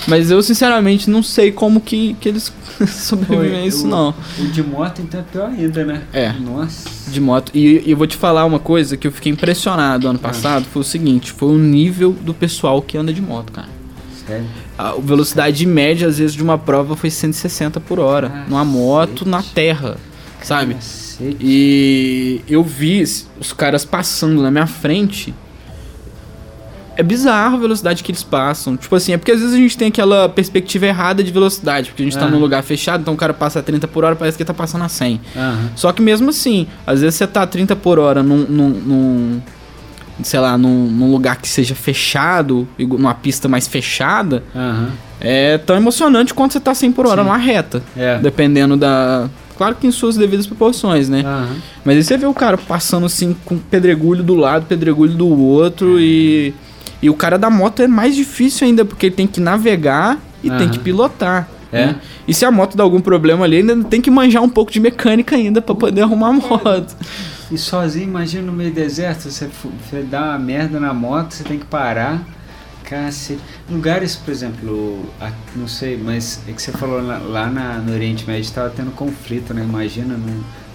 S3: Mas eu sinceramente não sei como que, que eles sobrevivem a
S2: Foi,
S3: isso
S2: o-
S3: não.
S2: O de moto então é pior ainda, né?
S3: É.
S2: Nossa.
S3: De moto. E, e eu vou te falar uma coisa que eu fiquei impressionado ano passado, foi o seguinte, foi o nível do pessoal que anda de moto, cara.
S2: Sério.
S3: A velocidade média, às vezes, de uma prova foi 160 por hora.
S2: Cacete.
S3: numa moto, na terra, sabe?
S2: Cacete.
S3: E eu vi os caras passando na minha frente. É bizarro a velocidade que eles passam. Tipo assim, é porque às vezes a gente tem aquela perspectiva errada de velocidade. Porque a gente tá
S2: Ah.
S3: num lugar fechado, então o cara passa a 30 por hora, parece que tá passando a 100.
S2: Aham.
S3: Só que mesmo assim, às vezes você tá a 30 por hora num. num, num- sei lá, num, num lugar que seja fechado, numa pista mais fechada,
S2: Aham.
S3: é tão emocionante quanto você tá 100 por hora
S2: Sim.
S3: numa reta.
S2: É.
S3: Dependendo da. Claro que em suas devidas proporções, né?
S2: Aham.
S3: Mas aí você vê o cara passando assim com pedregulho do lado, pedregulho do outro e. E o cara da moto é mais difícil ainda, porque ele tem que navegar e tem
S2: Aham.
S3: que pilotar.
S2: É.
S3: né? E se a moto dá algum problema ali, ainda tem que manjar um pouco de mecânica ainda pra poder arrumar a moto.
S2: E sozinho, imagina no meio do deserto, você, você dá uma merda na moto, você tem que parar. Cacete. Lugares, por exemplo, não sei, mas é que você falou lá, lá na- no Oriente Médio estava tendo conflito, né? Imagina, não,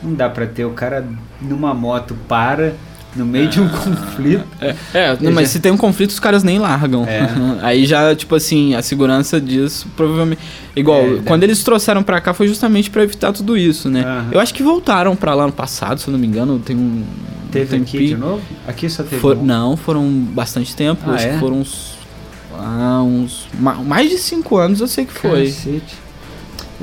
S2: não dá pra ter o cara numa moto para no meio de um conflito.
S3: É, é, não, mas
S2: já-
S3: se tem um conflito, os caras nem largam.
S2: É.
S3: Aí já, tipo assim, a segurança disso provavelmente. Igual,
S2: É,
S3: quando eles trouxeram pra cá foi justamente pra evitar tudo isso, né?
S2: Aham.
S3: Eu acho que voltaram pra lá no passado, se eu não me engano, tem um.
S2: Teve
S3: um
S2: aqui de novo? Aqui só teve
S3: For-
S2: um.
S3: Não, foram bastante tempo.
S2: Ah,
S3: acho
S2: é?
S3: que foram uns. Ah, uns. ma- Mais de cinco anos eu sei que foi.
S2: Cacete.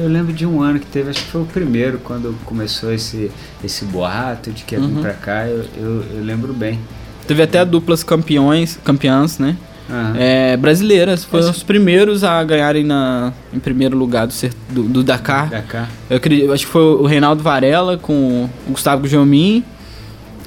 S2: Eu lembro de um ano que teve, acho que foi o primeiro, quando começou esse, esse boato de que ia vir
S3: Uhum.
S2: pra cá, eu, eu, eu lembro bem.
S3: Teve até duplas campeões, campeãs, né?
S2: Aham.
S3: É, brasileiras. Foram os primeiros a ganharem na, em primeiro lugar do, do, do Dakar.
S2: Cá.
S3: Eu, acredito, acho que foi o Reinaldo Varela com o Gustavo Gujomin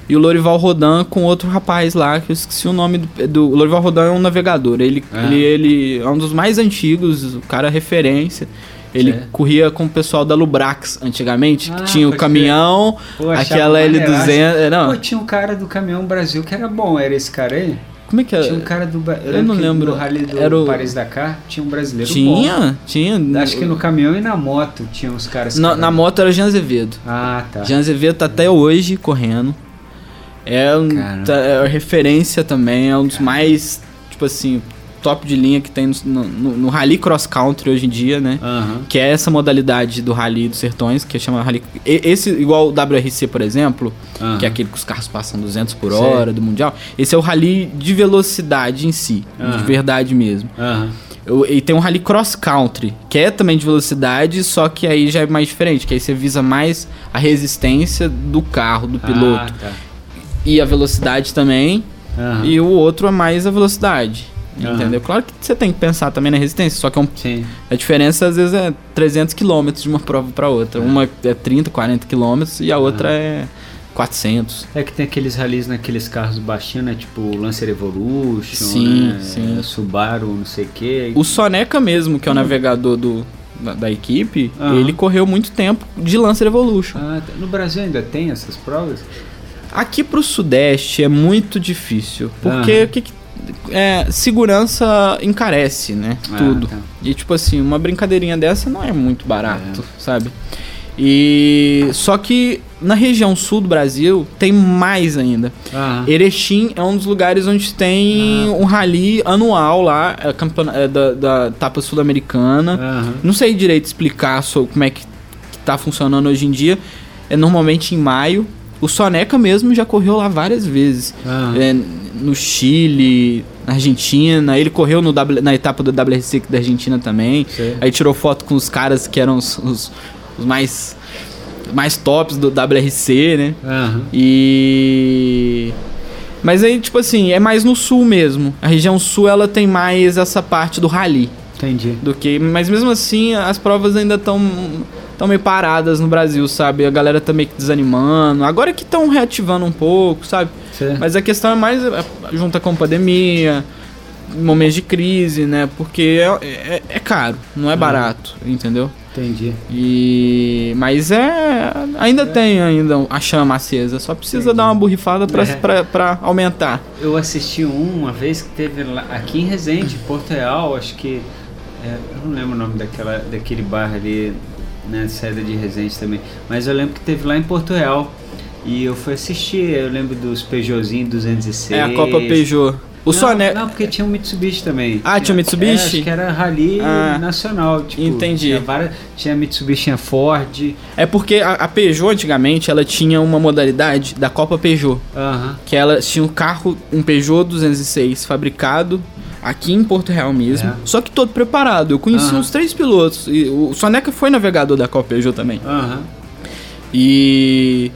S3: e o Lorival Rodan com outro rapaz lá, que eu esqueci o nome do. do o Lorival Rodan é um navegador. Ele, ele, ele é um dos mais antigos, o cara é referência. Ele
S2: Certo.
S3: corria com o pessoal da Lubrax antigamente,
S2: Ah,
S3: que tinha o caminhão,
S2: Pô, achava
S3: aquela L200.
S2: maneiraço.
S3: é, Não,
S2: Pô, tinha um cara do Caminhão Brasil que era bom, era esse cara aí?
S3: como é que
S2: Tinha um
S3: é?
S2: cara do. Ba-
S3: eu não lembro.
S2: No Rally do
S3: Era o-
S2: Paris-Dakar tinha um brasileiro bom.
S3: Tinha, tinha.
S2: Acho que no caminhão e na moto tinha uns caras.
S3: na, na moto era Jean Azevedo.
S2: Ah, tá.
S3: Jean Azevedo tá até hoje correndo. É, um,
S2: Caramba.
S3: tá- é referência também, é um dos mais, tipo assim, top de linha que tem no, no, no Rally Cross Country hoje em dia, né?
S2: Aham.
S3: Que é essa modalidade do Rally dos Sertões, que chama Rally... Esse, igual o WRC, por exemplo,
S2: aham.
S3: que é aquele que os carros passam 200 por
S2: Sei.
S3: hora do Mundial. Esse é o Rally de velocidade em si,
S2: Aham.
S3: de verdade mesmo. Eu- E tem um rally cross country, que é também de velocidade, só que aí já é mais diferente, que aí você visa mais a resistência do carro, do piloto.
S2: Ah, tá.
S3: E a velocidade também.
S2: Aham.
S3: E o outro é mais a velocidade.
S2: Aham.
S3: Entendeu? Claro que você tem que pensar também na resistência, só que é um-
S2: Sim.
S3: a diferença às vezes é 300 km de uma prova para outra. Uma é 30, 40 km e a outra é 400.
S2: É que tem aqueles ralis naqueles carros baixinhos, né? Tipo Lancer Evolution,
S3: Sim,
S2: né?
S3: sim.
S2: Subaru, não sei o quê.
S3: O Soneca mesmo, que é o navegador do, da, da equipe, ele correu muito tempo de Lancer Evolution.
S2: Ah, tá. no Brasil ainda tem essas provas?
S3: Aqui pro Sudeste é muito difícil. Porque o que, que é, segurança encarece, né?
S2: Ah,
S3: tudo.
S2: tá.
S3: E tipo assim, uma brincadeirinha dessa não é muito barato, sabe? E só que na região sul do Brasil tem mais ainda.
S2: Aham.
S3: Erechim é um dos lugares onde tem um rally anual lá, é, campeona- é da, da etapa sul-americana.
S2: Aham.
S3: Não sei direito explicar sobre como é que, que tá funcionando hoje em dia. É normalmente em maio. O Soneca mesmo já correu lá várias vezes.
S2: Aham.
S3: É, no Chile, na Argentina. Ele correu no W- na etapa do WRC da Argentina também.
S2: Sei.
S3: Aí tirou foto com os caras que eram os, os- os mais, mais tops do WRC, né? E. Mas aí, tipo assim, é mais no sul mesmo. A região sul ela tem mais essa parte do rally
S2: Entendi.
S3: do que. Mas mesmo assim, as provas ainda estão tão meio paradas no Brasil, sabe? A galera tá meio que desanimando. Agora que estão reativando um pouco, sabe?
S2: Sei.
S3: Mas a questão é mais é, junta com pandemia, momentos de crise, né? Porque é, é, é caro, não é barato, entendeu?
S2: Entendi.
S3: E mas é ainda tem ainda a chama acesa, só precisa
S2: Entendi.
S3: dar uma borrifada pra,
S2: É.
S3: pra, pra aumentar.
S2: Eu assisti um uma vez que teve lá, aqui em Resende, Porto Real, acho que. É, eu não lembro o nome daquela, daquele bar ali, na saída de Resende também. Mas eu lembro que teve lá em Porto Real. E eu fui assistir, eu lembro dos Peugeotzinho 206.
S3: É a Copa Peugeot. O
S2: não,
S3: Soneca.
S2: Não, porque tinha um Mitsubishi também.
S3: Ah, tinha um Mitsubishi?
S2: É, acho que era Rally
S3: Ah,
S2: nacional. Tipo,
S3: entendi.
S2: Tinha, várias, tinha Mitsubishi, tinha Ford.
S3: É porque a, a Peugeot antigamente ela tinha uma modalidade da Copa Peugeot,
S2: Aham.
S3: que ela tinha um carro, um Peugeot 206 fabricado aqui em Porto Real mesmo,
S2: É.
S3: só que todo preparado. Eu conheci
S2: Aham.
S3: uns três pilotos e o Soneca foi navegador da Copa Peugeot também.
S2: Aham.
S3: E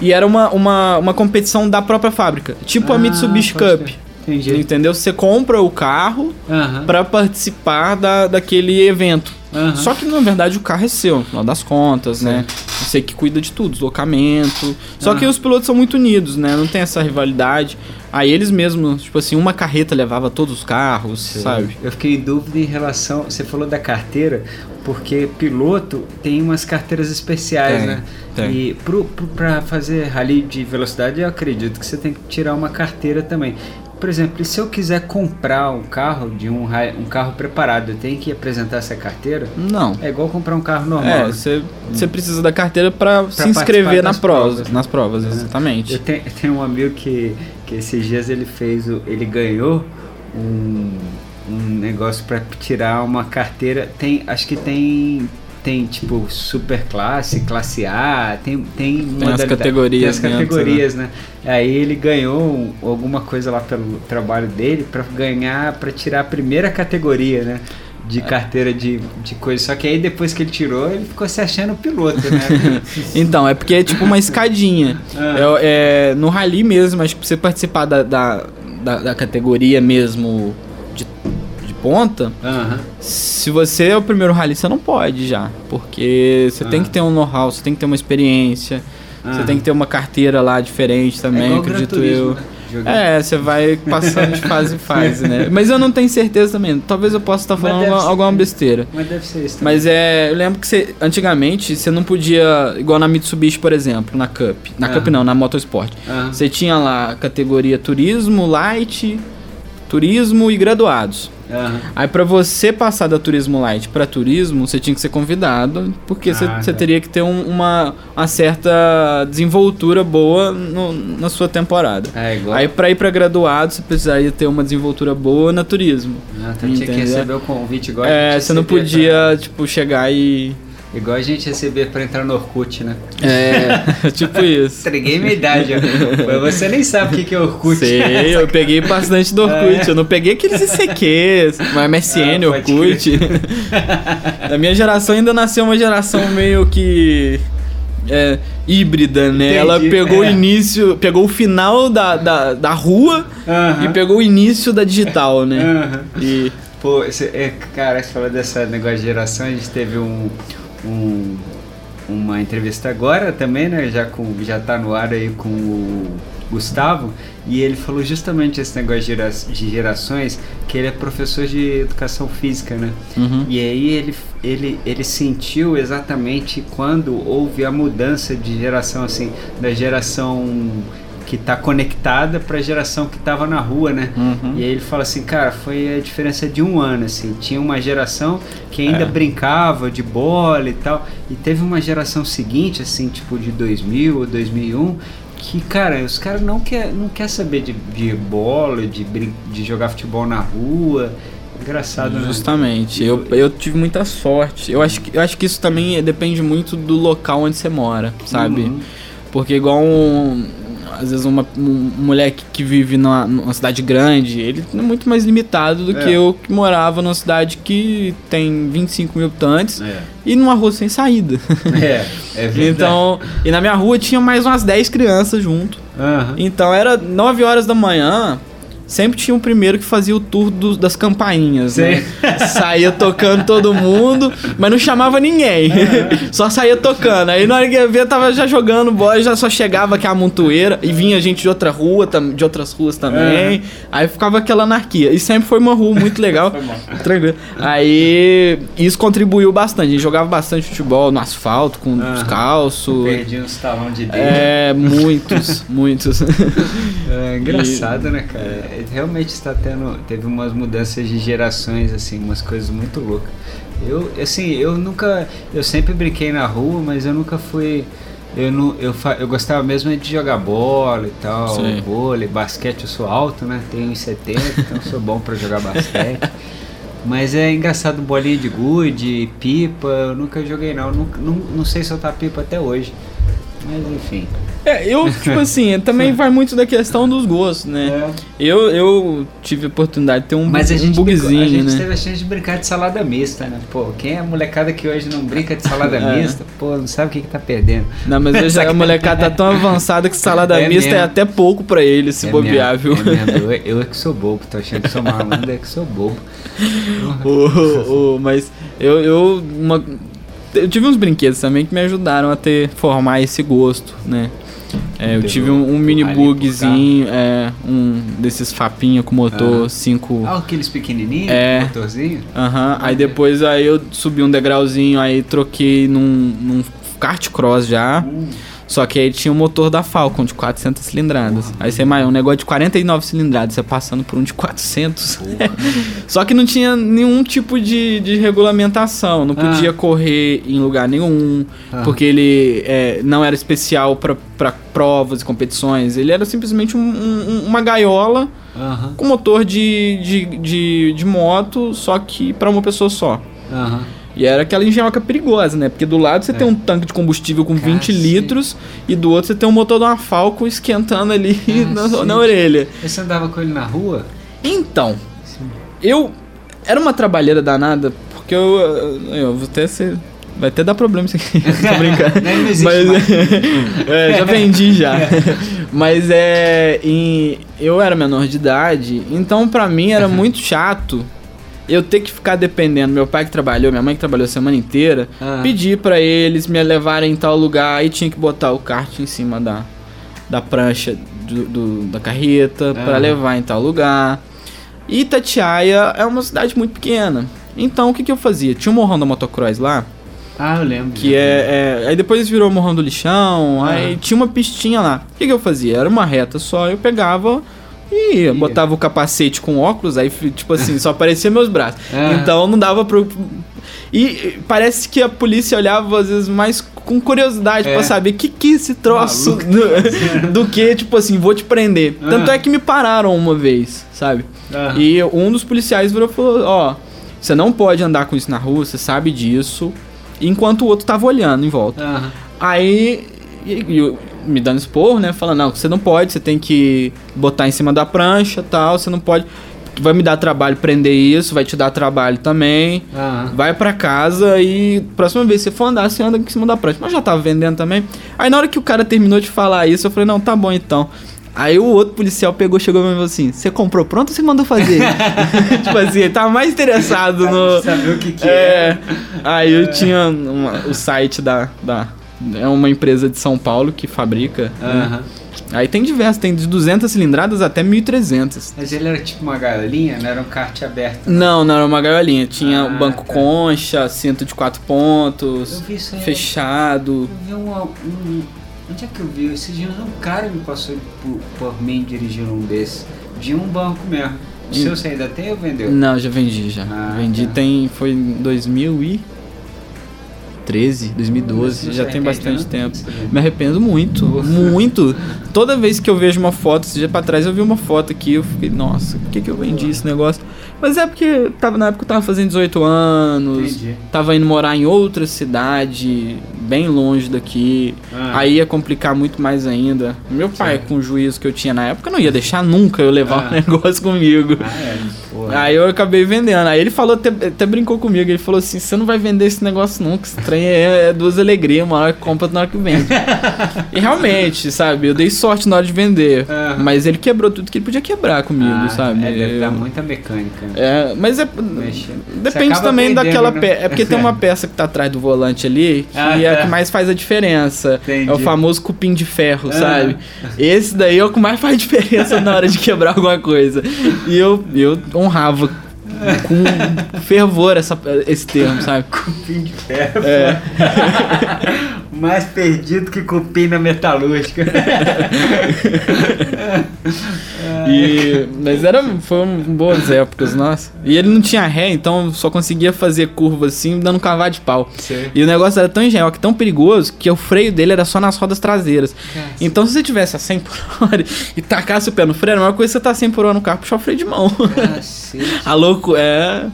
S3: e era uma, uma, uma competição da própria fábrica, tipo a
S2: Ah,
S3: Mitsubishi
S2: pode
S3: Cup.
S2: Entendi.
S3: Entendeu? Você compra o carro
S2: Aham.
S3: pra participar da, daquele evento.
S2: Aham.
S3: Só que na verdade o carro é seu, no final das contas, né? Você que cuida de tudo, deslocamento. Só que
S2: Aham.
S3: os pilotos são muito unidos, né? Não tem essa rivalidade. Aí eles mesmos, tipo assim, uma carreta levava todos os carros, sabe?
S2: Eu fiquei em dúvida em relação. Você falou da carteira, porque piloto tem umas carteiras especiais,
S3: Tem,
S2: né?
S3: tem.
S2: E pra fazer rally de velocidade, eu acredito que você tem que tirar uma carteira também. Por exemplo, se eu quiser comprar um carro de um, um carro preparado, eu tenho que apresentar essa carteira?
S3: Não.
S2: É igual comprar um carro normal.
S3: É, você precisa da carteira pra, se inscrever na prova,
S2: provas.
S3: nas provas, exatamente.
S2: Eu tenho, eu tenho um amigo que, que esses dias ele fez, o, ele ganhou um, um negócio para tirar uma carteira. Tem, acho que tem tem tipo super classe, classe A, tem tem, modalidade-
S3: categorias
S2: tem as categorias, né? Aí ele ganhou um- alguma coisa lá pelo trabalho dele para ganhar, para tirar a primeira categoria, né? De carteira de, de coisa. Só que aí depois que ele tirou, ele ficou se achando piloto, né?
S3: Então, é porque é tipo uma escadinha.
S2: Ah.
S3: É, é, no rally mesmo, acho que pra você participar da, da, da, da categoria mesmo de ponta, se você é o primeiro rally, você não pode já. Porque você tem
S2: Ah.
S3: que ter um know-how, você tem que ter uma experiência, você
S2: Ah.
S3: tem que ter uma carteira lá diferente também,
S2: é igual Gran
S3: acredito eu.
S2: né?
S3: É, você vai passando de fase em fase, né? Mas eu não tenho certeza também. Talvez eu possa estar falando alguma,
S2: ser.
S3: alguma besteira.
S2: Mas deve ser isso também.
S3: Mas é, eu lembro que você, antigamente você não podia, igual na Mitsubishi, por exemplo, na Cup. Na
S2: Ah.
S3: Cup não, na Motorsport.
S2: Aham.
S3: Você tinha lá a categoria turismo, light, turismo e graduados.
S2: Aham.
S3: Aí pra você passar da turismo light pra turismo, você tinha que ser convidado, porque você
S2: Ah, tá.
S3: teria que ter um- uma, uma certa desenvoltura boa no- na sua temporada.
S2: É igual.
S3: Aí pra ir pra graduado, você precisaria ter uma desenvoltura boa na turismo.
S2: Ah, então tinha que receber o convite igual
S3: É, você não podia, tipo, chegar e.
S2: igual a gente receber pra entrar no Orkut, né?
S3: É, tipo isso.
S2: Entreguei minha idade, ó. Mas você nem sabe o que que é Orkut.
S3: Sei, eu peguei bastante do Orkut. Eu não peguei aqueles ICQs, mas MSN,
S2: Ah,
S3: Orkut. Da minha geração ainda nasceu uma geração meio que. é, híbrida, né?
S2: Entendi,
S3: Ela pegou
S2: é.
S3: o início, pegou o final da, da, da rua
S2: Aham.
S3: e pegou o início da digital, né?
S2: Aham.
S3: E.
S2: Pô, é, cara, você falou dessa negócio de geração, a gente teve um, um- uma entrevista agora também, né? Já, com, já tá no ar aí com o Gustavo, e ele falou justamente esse negócio de, gera- de gerações, que ele é professor de educação física, né?
S3: Uhum.
S2: E aí ele, ele, ele sentiu exatamente quando houve a mudança de geração, assim, da geração que tá conectada pra geração que tava na rua, né?
S3: Uhum.
S2: E aí ele fala assim, cara, foi a diferença de um ano, assim. Tinha uma geração que ainda
S3: É.
S2: brincava de bola e tal, e teve uma geração seguinte, assim, tipo de 2000 ou 2001, que, cara, os caras não quer, não quer saber de, de bola, de, de jogar futebol na rua. Engraçado, né?
S3: Justamente. Eu, eu tive muita sorte. Eu acho, que, eu acho que isso também depende muito do local onde você mora, sabe?
S2: Uhum.
S3: Porque igual um, às vezes uma, um moleque que vive numa, numa cidade grande, ele é muito mais limitado do
S2: É.
S3: que eu que morava numa cidade que tem 25 mil habitantes
S2: É.
S3: e numa rua sem saída.
S2: É, é verdade.
S3: então, e na minha rua tinha mais umas 10 crianças junto.
S2: Aham.
S3: Então era 9 horas da manhã, sempre tinha o primeiro que fazia o tour dos- das campainhas, né? Saía tocando todo mundo, mas não chamava ninguém. só saía tocando. Aí na hora que ia ver, tava já jogando bola, já só chegava aqui a montoeira e vinha gente de outra rua, de outras ruas também. Aí ficava aquela anarquia. E sempre foi uma rua muito legal. Tranquilo. Aí isso contribuiu bastante. A gente jogava bastante futebol no asfalto, com
S2: Aham.
S3: descalço.
S2: Perdi uns talão de dedo.
S3: É, muitos, muitos.
S2: É engraçado, né, cara? É, Realmente está tendo. Teve umas mudanças de gerações, assim, umas coisas muito loucas. Eu, assim, eu nunca. Eu sempre brinquei na rua, mas eu nunca fui. Eu, não, eu, eu gostava mesmo de jogar bola e tal,
S3: Sim.
S2: vôlei, basquete. Eu sou alto, né? Tenho 1,70, então sou bom pra jogar basquete. Mas é engraçado, bolinha de gude, pipa, eu nunca joguei não. Nunca, não. Não sei soltar pipa até hoje. Mas enfim.
S3: É, eu, tipo assim, também vai muito da questão dos gostos, né? Eu, eu tive a oportunidade de ter um,
S2: Mas a
S3: um
S2: gente, brincou-
S3: bugzinho,
S2: a gente
S3: né?
S2: teve a chance de brincar de salada mista, né? Pô, quem é a molecada que hoje não brinca de salada
S3: É.
S2: mista, pô, não sabe o que, que tá perdendo.
S3: Não, mas hoje a molecada tá tão avançada que salada
S2: É
S3: mista é
S2: mesmo.
S3: até pouco pra eles se
S2: É
S3: bobear,
S2: mesmo,
S3: viu?
S2: É eu, eu é que sou bobo, tô achando que sou malandro, é que sou bobo.
S3: O- o- mas eu, eu, uma- eu tive uns brinquedos também que me ajudaram a ter formar esse gosto, né? É, eu tive um, um mini bugzinho, é, um desses fapinha com motor
S2: Ah.
S3: 5
S2: Ah, aqueles pequenininhos,
S3: É.
S2: motorzinho?
S3: Aham, aí depois aí eu subi um degrauzinho, aí troquei num, num kart cross já.
S2: Hum.
S3: Só que aí tinha o motor da Falcon de 400 cilindradas. Aí você mais um negócio de 49 cilindradas, você passando por um de 400. Só que não tinha nenhum tipo de, de regulamentação, não
S2: Ah.
S3: podia correr em lugar nenhum,
S2: Ah.
S3: porque ele é, não era especial para provas e competições. Ele era simplesmente um- um- uma gaiola com motor de, de, de, de moto, só que para uma pessoa só.
S2: aham.
S3: E era aquela engenhoca perigosa, né? Porque do lado você
S2: É.
S3: tem um tanque de combustível com 20
S2: Cacete.
S3: litros e do outro você tem um motor de uma Falcon esquentando ali na, na orelha.
S2: E Você andava com ele na rua?
S3: Então, eu. Era uma trabalheira danada, porque eu. Eu, eu vou até ser. Vai até dar problema isso aqui. Tô brincando.
S2: Não existe
S3: Mas, é, já vendi já. Mas é. em- eu era menor de idade, então pra mim era muito chato eu ter que ficar dependendo. Meu pai que trabalhou, minha mãe que trabalhou a semana inteira,
S2: Ah.
S3: pedir pra eles me levarem em tal lugar e tinha que botar o kart em cima da, da prancha do, do- da carreta pra
S2: Ah.
S3: levar em tal lugar. E Itatiaia é uma cidade muito pequena. Então o que, que eu fazia? Tinha um morrão da motocross lá,
S2: Ah, eu lembro.
S3: que é, é- Aí depois virou morrão do lixão,
S2: Ah.
S3: aí tinha uma pistinha lá. O que, que eu fazia? Era uma reta só, eu pegava e ia, botava o capacete com óculos, aí tipo assim, só aparecia meus braços.
S2: Ah.
S3: Então não dava pro. E parece que a polícia olhava às vezes mais com curiosidade
S2: É.
S3: pra saber o que que esse troço do, do que, tipo assim, vou te prender.
S2: Ah.
S3: Tanto é que me pararam uma vez, sabe?
S2: Ah.
S3: E um dos policiais virou e falou: Ó, você não pode andar com isso na rua, você sabe disso. Enquanto o outro tava olhando em volta.
S2: Aham.
S3: Aí, e- e me dando esporro, né? Falando: Não, você não pode, você tem que botar em cima da prancha tal, você não pode. Vai me dar trabalho prender isso, vai te dar trabalho também.
S2: Aham.
S3: Vai pra casa e próxima vez que você for andar, você anda em cima da prancha. Mas já tava vendendo também. Aí na hora que o cara terminou de falar isso, eu falei, não, tá bom então. Aí o outro policial pegou, chegou e falou assim: Você comprou pronto ou você mandou fazer? tipo assim, ele tava mais interessado no.
S2: Saber o que que
S3: É. Aí eu tinha uma- o site da, da. É uma empresa de São Paulo que fabrica. né?
S2: Aham.
S3: Aí tem diversos, tem de 200 cilindradas até 1300.
S2: Mas ele era tipo uma gaiolinha, não era um kart aberto.
S3: Não, não era uma gaiolinha. Tinha
S2: Ah,
S3: o banco
S2: tá.
S3: concha, cinto de quatro pontos,
S2: Eu vi isso aí.
S3: fechado.
S2: Eu vi um, um, Onde é que eu vi? Esses dias um cara me passou por, por mim dirigindo um desses. De um banco mesmo. O seu você ainda tem ou vendeu?
S3: Não, já vendi já.
S2: Ah,
S3: vendi
S2: tá.
S3: tem. Foi em 2013, 2012,
S2: Você
S3: já tem bastante
S2: não?
S3: tempo. Me arrependo muito,
S2: Ufa.
S3: muito. Toda vez que eu vejo uma foto, esse dia pra trás eu vi uma foto aqui, eu fiquei, nossa, por que, que eu vendi esse negócio? Mas é porque tava, na época eu tava fazendo 18 anos,
S2: Entendi.
S3: tava indo morar em outra cidade, bem longe daqui.
S2: Ah.
S3: Aí ia complicar muito mais ainda. Meu pai,
S2: Sim.
S3: com o juízo que eu tinha na época, não ia deixar nunca eu levar
S2: Ah.
S3: o negócio comigo.
S2: Ah, é. Porra.
S3: Aí eu acabei vendendo. Aí ele falou, até, até brincou comigo. Ele falou assim: você não vai vender esse negócio nunca. Esse trem é, é duas alegrias, uma hora que compra, na hora que vende. e realmente, sabe, eu dei sorte na hora de vender. Mas ele quebrou tudo que ele podia quebrar comigo,
S2: Ah,
S3: sabe?
S2: É, deve dar
S3: Eu-
S2: muita mecânica.
S3: é, mas é.
S2: Mexe.
S3: Depende também daquela
S2: né?
S3: peça. É porque tem uma peça que tá atrás do volante ali que
S2: Ah,
S3: é a
S2: tá.
S3: que mais faz a diferença.
S2: Entendi.
S3: É o famoso cupim de ferro,
S2: Ah.
S3: sabe? Esse daí é o que mais faz diferença na hora de quebrar alguma coisa. E eu, eu honrava com fervor essa, esse termo, sabe?
S2: Cupim de ferro.
S3: É.
S2: Mais perdido que cupim na metalúrgica.
S3: E, mas era, foram boas épocas, nossa. E ele não tinha ré, então só conseguia fazer curva assim, dando um cavalo de pau.
S2: Sei.
S3: E o negócio era tão engenhoque, tão perigoso, que o freio dele era só nas rodas traseiras. Então se você tivesse a 100 por hora e tacasse o pé no freio, a melhor coisa é você tá 100 por hora no carro, puxar o freio de mão.
S2: Cacete.
S3: A louco, é...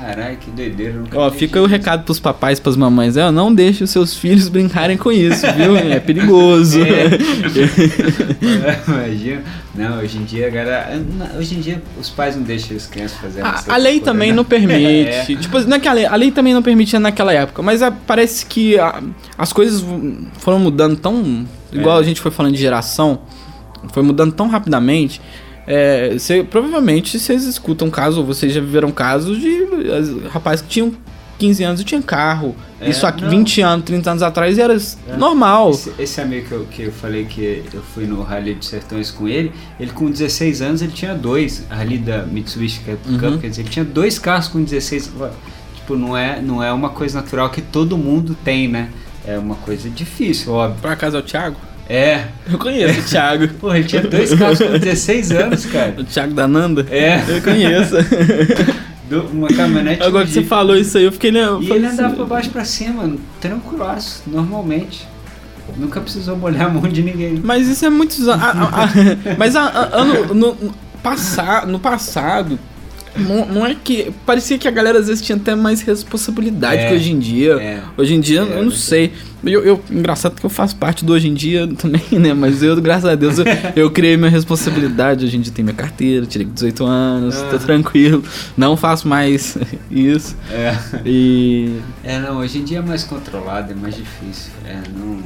S2: Caralho, que doideira.
S3: Ó, fica o recado pros papais, pras mamães. É, não deixe os seus filhos brincarem com isso, viu? É perigoso.
S2: É, Imagina. Não, hoje em dia, galera. Hoje em dia os pais não deixam as crianças fazerem
S3: A,
S2: essas
S3: a lei também
S2: né?
S3: não permite.
S2: É.
S3: Tipo, naquela, a lei também não permitia naquela época, mas ah, parece que ah, as coisas foram mudando tão. Igual
S2: É.
S3: a gente foi falando de geração, foi mudando tão rapidamente. É, cê- provavelmente vocês escutam casos, ou vocês já viveram casos de as- rapazes que tinham 15 anos e tinham carro.
S2: É,
S3: Isso aqui
S2: não.
S3: 20 anos, 30 anos atrás era normal.
S2: Esse, esse amigo que eu, que eu falei que eu fui no Rally de Sertões com ele, ele com 16 anos ele tinha dois, Rally da Mitsubishi Cup,
S3: Uhum.
S2: quer dizer, ele tinha dois carros com 16 Tipo, não é, não é uma coisa natural que todo mundo tem, né? É uma coisa difícil, óbvio.
S3: Por acaso é o Thiago?
S2: É.
S3: Eu conheço o Thiago.
S2: Pô, ele tinha dois carros com 16 anos, cara.
S3: O Thiago da Nanda?
S2: É.
S3: Eu conheço.
S2: Uma caminhonete.
S3: Agora que você falou isso aí, eu fiquei. eu
S2: E ele andava pra baixo e pra cima, tranquilaço, normalmente. Nunca precisou molhar a mão de ninguém.
S3: Mas isso é muitos anos. Mas a- a- ano, no, no, passa- no passado, não, não é que. Parecia que a galera às vezes tinha até mais responsabilidade
S2: É,
S3: que hoje em dia.
S2: é.
S3: Hoje em dia,
S2: É,
S3: eu não sei. Eu, eu- engraçado que eu faço parte do hoje em dia também, né? Mas eu, graças a Deus, eu, eu criei minha responsabilidade. Hoje em dia tenho minha carteira, tirei com 18 anos, tô
S2: Ah.
S3: tranquilo. Não faço mais isso.
S2: É.
S3: E.
S2: É, não, hoje em dia é mais controlado, é mais difícil. É, não.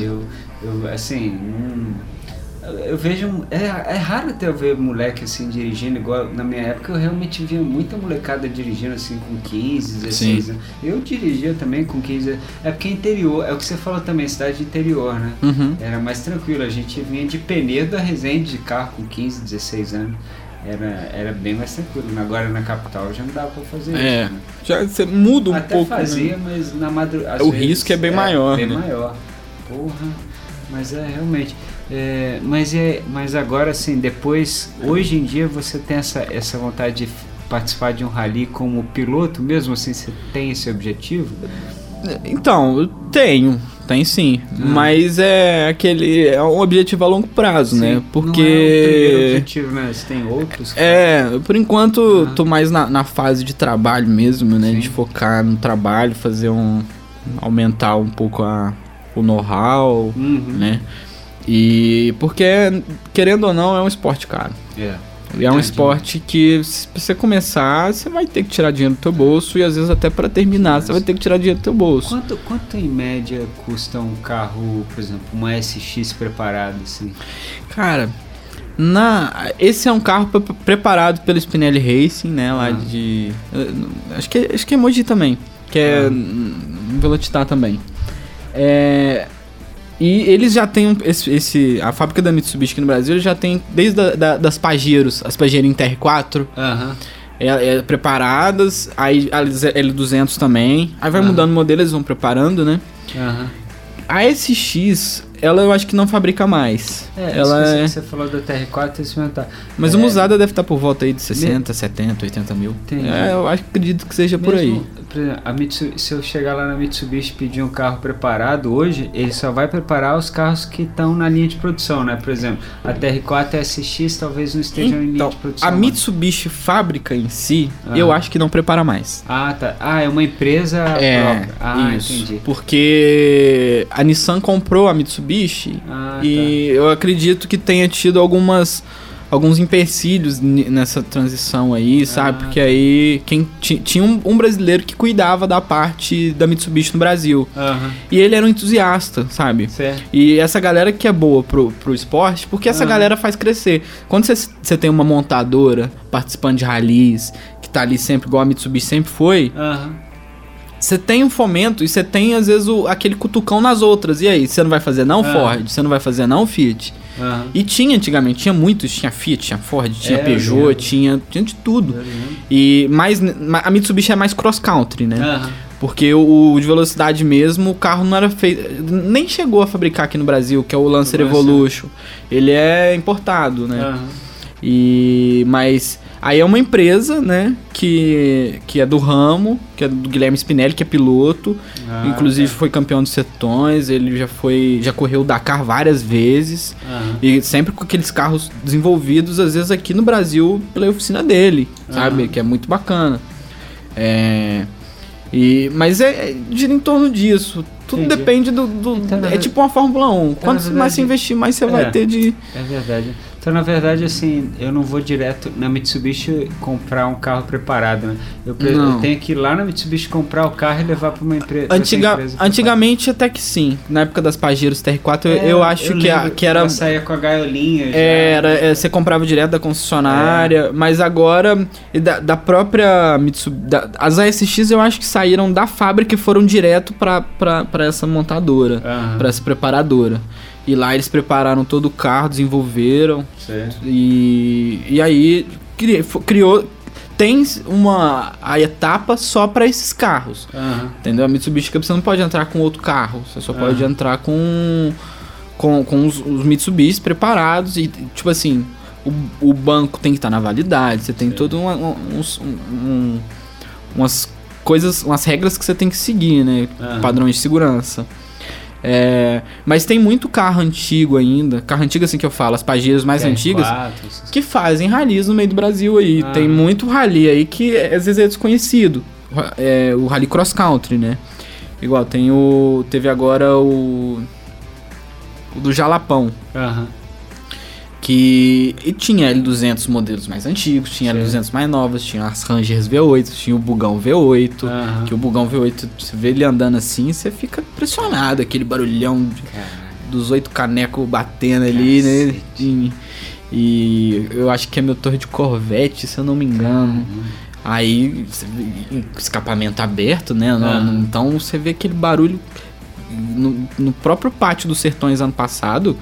S2: Eu, eu assim, não. Eu vejo. É, é raro até eu ver moleque assim dirigindo, igual na minha época eu realmente via muita molecada dirigindo assim com 15, 16
S3: Sim.
S2: anos. Eu dirigia também com 15 anos. É porque é interior, é o que você falou também, cidade de interior, né?
S3: Uhum.
S2: Era mais tranquilo, a gente vinha de Penedo da Resende de carro com 15, 16 anos. Era, era bem mais tranquilo. Agora na capital já não dava pra fazer
S3: É.
S2: isso. Né?
S3: Já você muda um
S2: Até
S3: pouco. né?
S2: fazia, mas na madrugada.
S3: O risco é bem maior,
S2: Bem
S3: né?
S2: maior. Porra. Mas é realmente. É, mas é, mas agora assim, depois, hoje em dia você tem essa, essa vontade de participar de um rally como piloto, mesmo assim, você tem esse objetivo?
S3: Então, eu tenho, tem sim.
S2: Ah.
S3: Mas é aquele. É um objetivo a longo prazo, né?
S2: Sim, Não é o primeiro
S3: Porque.
S2: objetivo, né? Você tem outros?
S3: É, por enquanto
S2: Ah.
S3: tô mais na, na fase de trabalho mesmo, né?
S2: Sim.
S3: De focar no trabalho, fazer um. aumentar um pouco a, o know-how,
S2: Uhum.
S3: né? E porque, querendo ou não, é um esporte caro.
S2: É.
S3: É um esporte que, se você começar, você vai ter que tirar dinheiro do teu bolso e às vezes até pra terminar, você vai ter que tirar dinheiro do teu bolso.
S2: Quanto, quanto em média custa um carro, por exemplo, uma SX preparado assim?
S3: Cara, na esse é um carro pre- preparado pelo Spinelli Racing, né, lá
S2: Ah.
S3: de eh, acho que acho que é Mogi também, que é
S2: Ah.
S3: Velocitar também. É, e eles já têm um- esse, esse- a fábrica da Mitsubishi aqui no Brasil já tem desde a, da, das Pajeros, as Pajero TR4,
S2: Aham.
S3: é, é, preparadas, aí as L200 também. Aí vai
S2: Ah.
S3: mudando o modelo, eles vão preparando, né?
S2: Aham.
S3: A SX ela eu acho que não fabrica mais.
S2: É,
S3: ela é...
S2: você falou da TR4 esse tá.
S3: Mas
S2: é,
S3: uma usada deve estar por volta aí de 60, 70, 80 mil.
S2: Entendi.
S3: É, eu acho, acredito que seja por aí.
S2: Mesmo, por exemplo, a Mitsu, se eu chegar lá na Mitsubishi e pedir um carro preparado hoje, ele só vai preparar os carros que estão na linha de produção, né? Por exemplo, a TR4 SX talvez não esteja em linha
S3: Então,
S2: de produção.
S3: a
S2: mais.
S3: Mitsubishi fábrica em si,
S2: Ah.
S3: eu acho que não prepara mais.
S2: Ah, tá. Ah, é uma empresa
S3: É,
S2: própria. Ah,
S3: isso.
S2: entendi.
S3: Porque a Nissan comprou a Mitsubishi
S2: Ah,
S3: e eu acredito que tenha tido algumas alguns empecilhos nessa transição aí, sabe?
S2: Ah.
S3: Porque aí quem ti- tinha um, um brasileiro que cuidava da parte da Mitsubishi no Brasil.
S2: Aham.
S3: E ele era um entusiasta, sabe?
S2: Certo.
S3: E essa galera que é boa pro, pro esporte, porque essa
S2: Ah.
S3: galera faz crescer. Quando você, você tem uma montadora participando de ralis, que tá ali sempre, igual a Mitsubishi sempre foi,
S2: Aham.
S3: Você tem um fomento e você tem, às vezes, o- aquele cutucão nas outras. E aí, você não vai fazer não
S2: Ah.
S3: Ford? Você não vai fazer não Fiat?
S2: Aham.
S3: E tinha antigamente, tinha muitos, tinha Fiat, tinha Ford, tinha
S2: É, eu
S3: Peugeot, tinha, tinha de tudo. E mais, a Mitsubishi é mais cross country, né?
S2: Aham.
S3: Porque o, o de velocidade mesmo, o carro não era feito. Nem chegou a fabricar aqui no Brasil, que é o Lancer. Evolution. Ele é importado, né?
S2: Aham.
S3: E. Mas. Aí é uma empresa, né? Que, que é do ramo, que é do Guilherme Spinelli, que é piloto.
S2: Ah,
S3: Inclusive
S2: tá.
S3: foi campeão dos setões, ele já foi. já correu o Dakar várias vezes. E sempre com aqueles carros desenvolvidos, às vezes aqui no Brasil, pela oficina dele, sabe? Que é muito bacana. É. E, mas é, é gira em torno disso. Tudo
S2: Entendi.
S3: depende do. do-
S2: Então,
S3: é
S2: ver-
S3: tipo uma Fórmula 1. Quanto
S2: na
S3: mais você
S2: verdade-
S3: investir, mais você
S2: É.
S3: vai ter de.
S2: É verdade. Então, na verdade, assim, eu não vou direto na Mitsubishi comprar um carro preparado, né? Eu, eu tenho que ir lá na Mitsubishi comprar o carro e levar para uma empre
S3: Antiga,
S2: empresa.
S3: antigamente até que sim. Na época das Pajeros TR4, eu-
S2: É,
S3: eu acho que, a- que era.
S2: ela saía com a gaiolinha. já.
S3: Era, é, você comprava direto da concessionária, mas agora e da, da própria Mitsubishi, da- as ASX eu acho que saíram da fábrica e foram direto pra essa montadora,
S2: Aham.
S3: pra essa preparadora. E lá eles prepararam todo o carro, desenvolveram
S2: Certo.
S3: e, e aí cri- fo- criou tem uma a etapa só pra esses carros.
S2: Aham.
S3: Entendeu? A Mitsubishi Cup você não pode entrar com outro carro. Você só pode
S2: Aham.
S3: entrar com, com, com os, os Mitsubishi preparados. E, tipo assim, o, o banco tem que estar na validade. Você tem
S2: Certo.
S3: todo um- um- um- umas coisas, umas regras que você tem que seguir, né?
S2: Aham.
S3: Padrões de segurança. É, mas tem muito carro antigo ainda. Carro antigo, assim que eu falo, as Pajeros mais
S2: TR4,
S3: antigas que fazem ralis no meio do Brasil aí.
S2: Ah.
S3: Tem muito rally aí que é, às vezes é desconhecido. É, o rally cross country, né? Igual tem o. Teve agora o. O do Jalapão.
S2: Aham.
S3: Que. E tinha L200 modelos mais antigos, tinha
S2: Sim.
S3: L200 mais novas, tinha as Rangers V8, tinha o Bugão V8.
S2: Aham.
S3: Que o Bugão V8, você vê ele andando assim, você fica impressionado. Aquele barulhão de- dos oito canecos batendo ali, né?
S2: Cacete.
S3: E, e eu acho que é meu torre de Corvette, se eu não me engano. Aí, escapamento aberto, né? No- Então você vê aquele barulho no, no próprio pátio dos Sertões ano passado.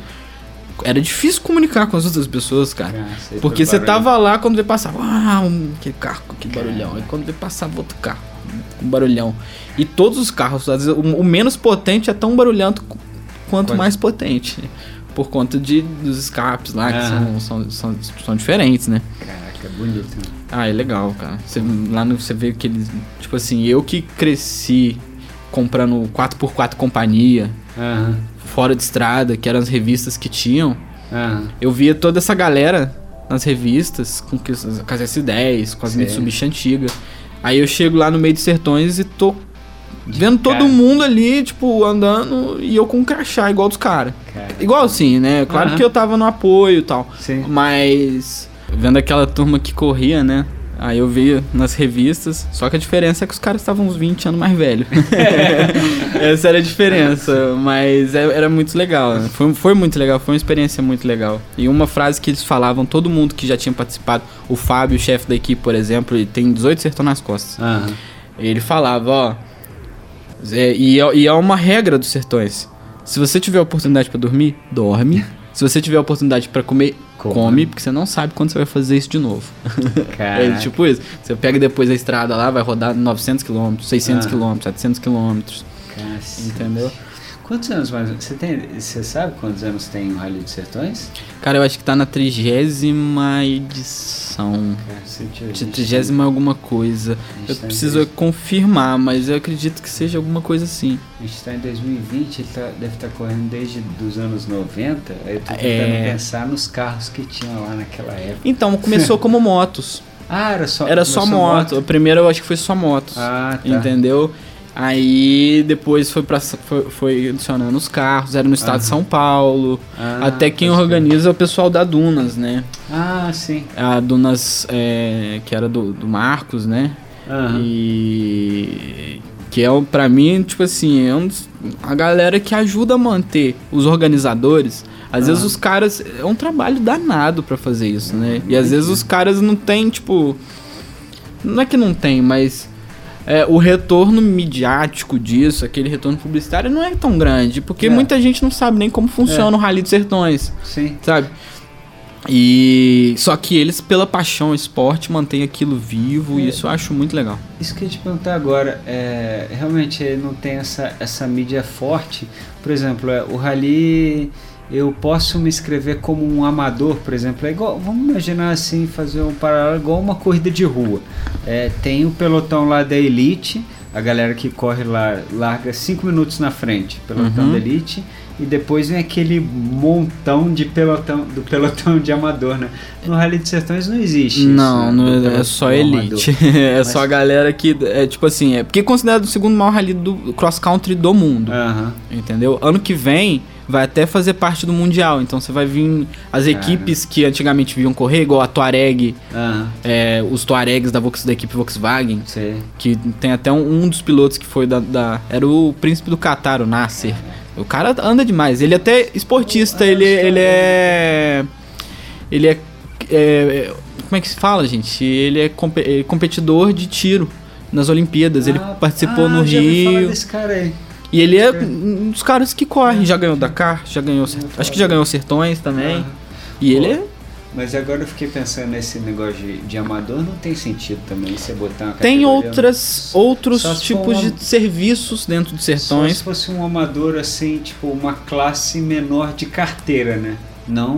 S3: Era difícil comunicar com as outras pessoas, cara.
S2: Sei
S3: Porque você tava lá quando ele passava, ah, um, aquele carro, aquele barulhão. Aí quando ele passava outro carro, um barulhão. E todos os carros, às vezes, o, o menos potente é tão barulhento qu- quanto
S2: Quanto?
S3: mais potente. Por conta de, dos escapes lá, que
S2: Aham.
S3: são, são, são, são diferentes, né?
S2: Caraca, é bonito. né?
S3: Ah, é legal, cara. Lá no, você vê aqueles. Tipo assim, eu que cresci comprando 4x4 companhia,
S2: Aham.
S3: Fora de estrada, que eram as revistas que tinham.
S2: Aham.
S3: Eu via toda essa galera nas revistas, com, que- com as S10, com as. Mitsubishi antigas. Aí eu chego lá no meio dos sertões e tô vendo todo
S2: cara.
S3: mundo ali, tipo, andando e eu com um crachá igual dos caras.
S2: Cara.
S3: Igual assim, né? Claro
S2: Aham.
S3: que eu tava no apoio e tal.
S2: Sim.
S3: Mas vendo aquela turma que corria, né? Aí eu via nas revistas, só que a diferença é que os caras estavam uns 20 anos mais velhos. Essa era a diferença, mas é- era muito legal. Foi, foi muito legal, foi uma experiência muito legal. E uma frase que eles falavam, todo mundo que já tinha participado, o Fábio, o chefe da equipe, por exemplo, ele tem 18 sertão nas costas.
S2: Aham.
S3: Ele falava, ó. e, é- e é uma regra dos sertões. Se você tiver oportunidade pra dormir, dorme. Se você tiver oportunidade pra comer,
S2: Coma.
S3: come, porque você não sabe quando você vai fazer isso de novo. É tipo isso. Você pega depois a estrada lá, vai rodar 900 km, 600
S2: Ah.
S3: km, 700 km. Entendeu?
S2: Quantos anos mais? Você tem, você sabe quantos anos tem o Rally dos Sertões?
S3: Cara, eu acho que tá na trigésima edição.
S2: Cara,
S3: trigésima alguma coisa. Eu
S2: tá
S3: preciso
S2: dois-
S3: confirmar, mas eu acredito que seja alguma coisa assim.
S2: A gente está em 2020, ele tá- deve estar correndo desde os anos 90. Aí eu tô tentando
S3: É.
S2: pensar nos carros que tinham lá naquela época.
S3: Então, começou como motos.
S2: Ah, era só
S3: Era só moto. A primeira eu acho que foi só motos.
S2: Ah, tá.
S3: Entendeu? Aí depois foi, pra, foi, foi adicionando os carros, era no estado de
S2: Aham.
S3: São Paulo.
S2: Ah,
S3: até quem organiza é o pessoal da Dunas, né?
S2: Ah, sim.
S3: A Dunas, é, que era do, do Marcos, né?
S2: Aham.
S3: E que é pra mim, tipo assim, é um dos- a galera que ajuda a manter os organizadores. Às vezes
S2: Ah.
S3: os caras é um trabalho danado pra fazer isso, né? E às vezes os caras não tem, tipo, não é que não tem, mas é, o retorno midiático disso, aquele retorno publicitário não é tão grande, porque
S2: É.
S3: muita gente não sabe nem como funciona o Rally dos Sertões
S2: Sim.
S3: sabe? E só que eles, pela paixão esporte, mantêm aquilo vivo e
S2: É.
S3: isso eu acho muito legal.
S2: Isso que eu ia te perguntar agora, é, realmente ele não tem essa, essa mídia forte. Por exemplo, é, o rally, eu posso me inscrever como um amador, por exemplo. É igual, vamos imaginar assim, fazer um paralelo igual uma corrida de rua. É, tem o pelotão lá da Elite, a galera que corre lá larga 5 minutos na frente, pelotão
S3: Uhum.
S2: da Elite. E depois vem aquele montão de pelotão do pelotão de amador, né? No Rally de Sertões não existe isso.
S3: não,
S2: né?
S3: não
S2: Do
S3: é, é só elite. é
S2: Mas-
S3: só a galera que é tipo assim, é porque é considerado o segundo maior rally do cross country do mundo,
S2: Aham.
S3: entendeu? Ano que vem vai até fazer parte do mundial, então você vai vir as equipes que antigamente vinham correr, igual a Tuareg,
S2: Aham.
S3: é, os Tuaregs da, da equipe Volkswagen,
S2: Sei.
S3: que tem até um, um dos pilotos que foi da, da- Era o príncipe do Qatar, o Nasser. O cara anda demais. Ele é até esportista, ele, ele é. Ele é, é- Como é que se fala, gente? Ele é, compe- é competidor de tiro nas Olimpíadas. ele
S2: Ah,
S3: participou
S2: ah,
S3: no Rio.
S2: desse cara aí.
S3: E ele é um dos caras que corre. Já ganhou Dakar, já ganhou. Acho que já ganhou Sertões também. E ele é.
S2: Mas agora eu fiquei pensando nesse negócio de, de amador, não tem sentido também você botar uma
S3: Tem outras, outros
S2: Só
S3: tipos
S2: uma-
S3: de serviços dentro de
S2: Só
S3: Sertões.
S2: se fosse um amador assim, tipo uma classe menor de carteira, né? Não,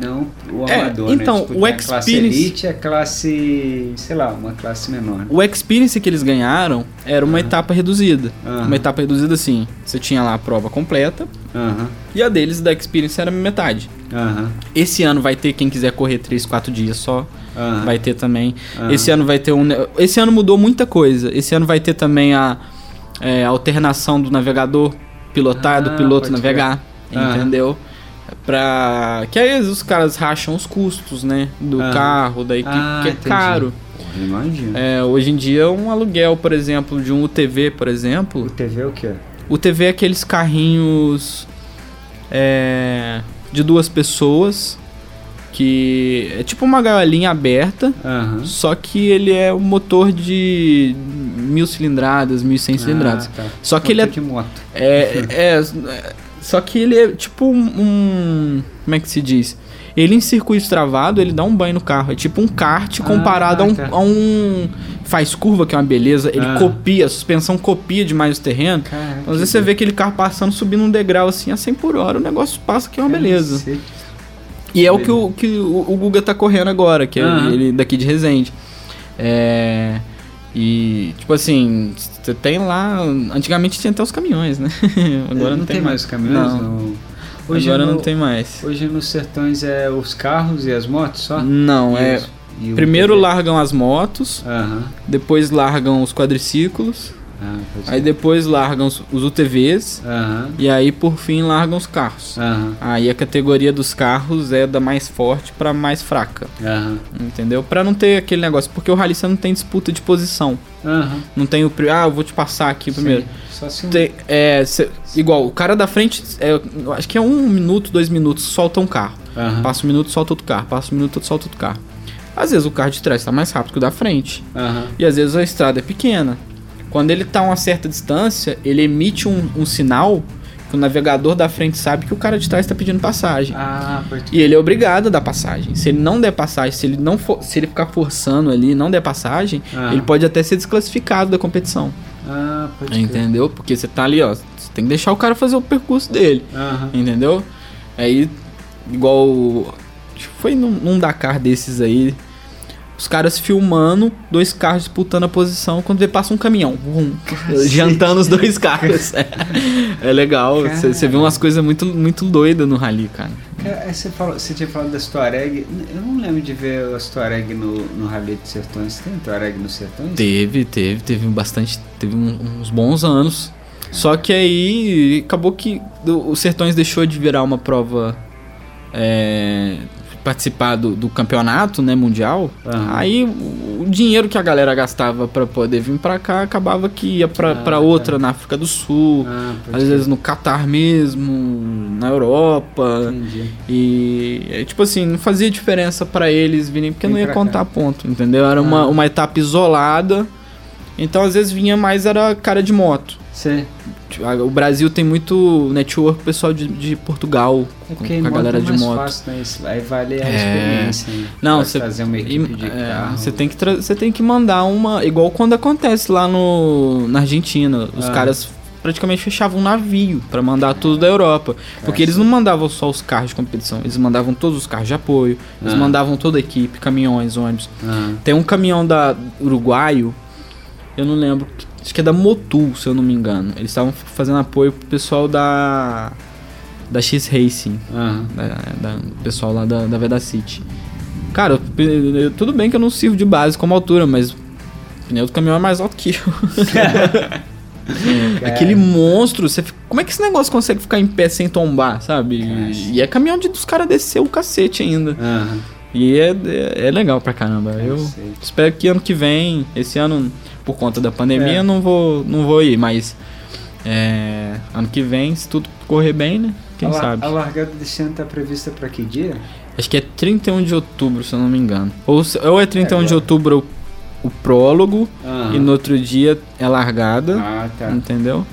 S2: não o
S3: É,
S2: amador,
S3: então,
S2: né? Tipo,
S3: o
S2: a classe
S3: Experience-
S2: elite é classe, sei lá, uma classe menor. né?
S3: O Experience que eles ganharam era uma etapa reduzida. Uma etapa reduzida assim, você tinha lá a prova completa e a deles da Experience era metade. Esse ano vai ter quem quiser correr 3, 4 dias só, vai ter também. Esse ano vai ter um esse ano mudou muita coisa. Esse ano vai ter também a é, alternação do navegador pilotar, do
S2: Ah,
S3: piloto
S2: pode
S3: navegar, entendeu? Pra que aí os caras racham os custos, né, do
S2: Aham.
S3: carro, da equipe,
S2: Ah,
S3: que é
S2: entendi.
S3: caro.
S2: Porra, imagina.
S3: É, hoje em dia, um aluguel, por exemplo, de um UTV, por exemplo.
S2: TV é o quê?
S3: UTV é aqueles carrinhos é, de duas pessoas, que é tipo uma galinha aberta,
S2: Aham.
S3: só que ele é um motor de mil cilindradas, mil e cem cilindradas.
S2: Ah, tá.
S3: Só que ele é,
S2: Motor de moto.
S3: é, é- Só que ele é tipo um, um- Como é que se diz? Ele em circuito travado, ele dá um banho no carro. É tipo um kart comparado
S2: Ah,
S3: a, um,
S2: tá.
S3: a um. Faz curva, que é uma beleza. Ele
S2: Ah.
S3: copia, a suspensão copia demais o terreno.
S2: Caraca,
S3: Às vezes você vê aquele carro passando, subindo um degrau assim a 100 por hora, o negócio passa que é uma beleza.
S2: Cacete.
S3: E é o que, o, que o, o Guga tá correndo agora, que é
S2: Aham.
S3: ele daqui de Resende. É. E, tipo assim, você tem lá. Antigamente tinha até os caminhões, né? Agora não,
S2: tem mais os caminhões?
S3: Não.
S2: Não. Hoje
S3: Agora
S2: no-
S3: não tem mais.
S2: Hoje nos sertões é os carros e as motos só?
S3: Não,
S2: E
S3: é. Primeiro
S2: TV?
S3: largam as motos, depois largam os quadriciclos,
S2: Ah,
S3: aí depois largam os, os UTVs, e aí por fim largam os carros. Aí a categoria dos carros é da mais forte pra mais fraca, entendeu? Pra não ter aquele negócio, porque o rally você não tem disputa de posição. Não tem o. Ah, eu vou te passar aqui primeiro.
S2: Sim. Só se.
S3: Tem- é, cê- igual, o cara da frente, é, acho que é um minuto, dois minutos, solta um carro. Passa um minuto, solta outro carro. Passa um minuto, solta outro carro. Às vezes o carro de trás tá mais rápido que o da frente. E às vezes a estrada é pequena. Quando ele tá a uma certa distância, ele emite um, um sinal que o navegador da frente sabe que o cara de trás tá pedindo passagem.
S2: Ah, pode
S3: E ele é obrigado a dar passagem. Se ele não der passagem, se ele não for, se ele ficar forçando ali não der passagem,
S2: Ah.
S3: ele pode até ser desclassificado da competição.
S2: Ah, pode crer.
S3: Entendeu? Porque você tá ali, ó. Você tem que deixar o cara fazer o percurso dele.
S2: Aham.
S3: Entendeu? Aí, igual. Foi num, num Dakar desses aí. Os caras filmando, dois carros disputando a posição, quando vê passa um caminhão. Vum, jantando os dois carros. É, é legal. Você vê umas coisas muito, muito doidas no rally, cara.
S2: Você, falou, você tinha falado das Tuareg. Eu não lembro de ver as Tuareg no, no Rally de Sertões. Tem Tuareg nos Sertões?
S3: Teve, teve, teve bastante. Teve um- uns bons anos. Só que aí acabou que o Sertões deixou de virar uma prova. é, participar do, do campeonato né, mundial.
S2: Aham.
S3: Aí o, o dinheiro que a galera gastava pra poder vir pra cá acabava que ia pra,
S2: Ah, tá.
S3: outra na África do Sul.
S2: Ah,
S3: Às vezes no Catar mesmo, na Europa.
S2: Entendi.
S3: E é, tipo assim, não fazia diferença pra eles virem, porque
S2: Vem
S3: não ia contar ponto, entendeu? Era uma,
S2: Ah.
S3: uma etapa isolada. Então às vezes vinha mais era cara de moto. Tipo, O Brasil tem muito network pessoal de, de Portugal,
S2: é
S3: com, com a galera
S2: é
S3: de moto.
S2: fácil, né? Isso Aí vale a
S3: É.
S2: experiência.
S3: Não, você
S2: trazer uma equipe de
S3: é,
S2: carro.
S3: você tem que você tem que mandar uma igual quando acontece lá no na Argentina, os
S2: Ah.
S3: caras praticamente fechavam um navio pra mandar tudo da Europa, porque eles não mandavam só os carros de competição, eles mandavam todos os carros de apoio, eles
S2: Ah.
S3: mandavam toda a equipe, caminhões, ônibus.
S2: Ah,
S3: Tem um caminhão da Uruguaio, eu não lembro, acho que é da Motul, se eu não me engano. Eles estavam fazendo apoio pro pessoal da da X Racing,
S2: ah.
S3: da, pessoal lá da, da Vedacity. Cara, eu- eu- tudo bem que eu não sirvo de base como altura, mas o pneu do caminhão é mais alto que eu. Aquele monstro, você fica- como é que esse negócio consegue ficar em pé sem tombar, sabe? E, e é caminhão de, dos caras descer o cacete ainda.
S2: Aham.
S3: E é, é, é legal pra caramba. Eu
S2: Cacete.
S3: espero que ano que vem, esse ano, por conta da pandemia,
S2: É.
S3: não vou, não vou ir, mas é, ano que vem, se tudo correr bem, né? Quem
S2: a,
S3: sabe?
S2: A largada desse ano tá prevista pra que dia?
S3: Acho que é 31 de outubro, se eu não me engano. Ou, ou é 31 de
S2: agora.
S3: outubro o, o prólogo
S2: Aham.
S3: e no outro dia é largada,
S2: Ah, tá.
S3: entendeu?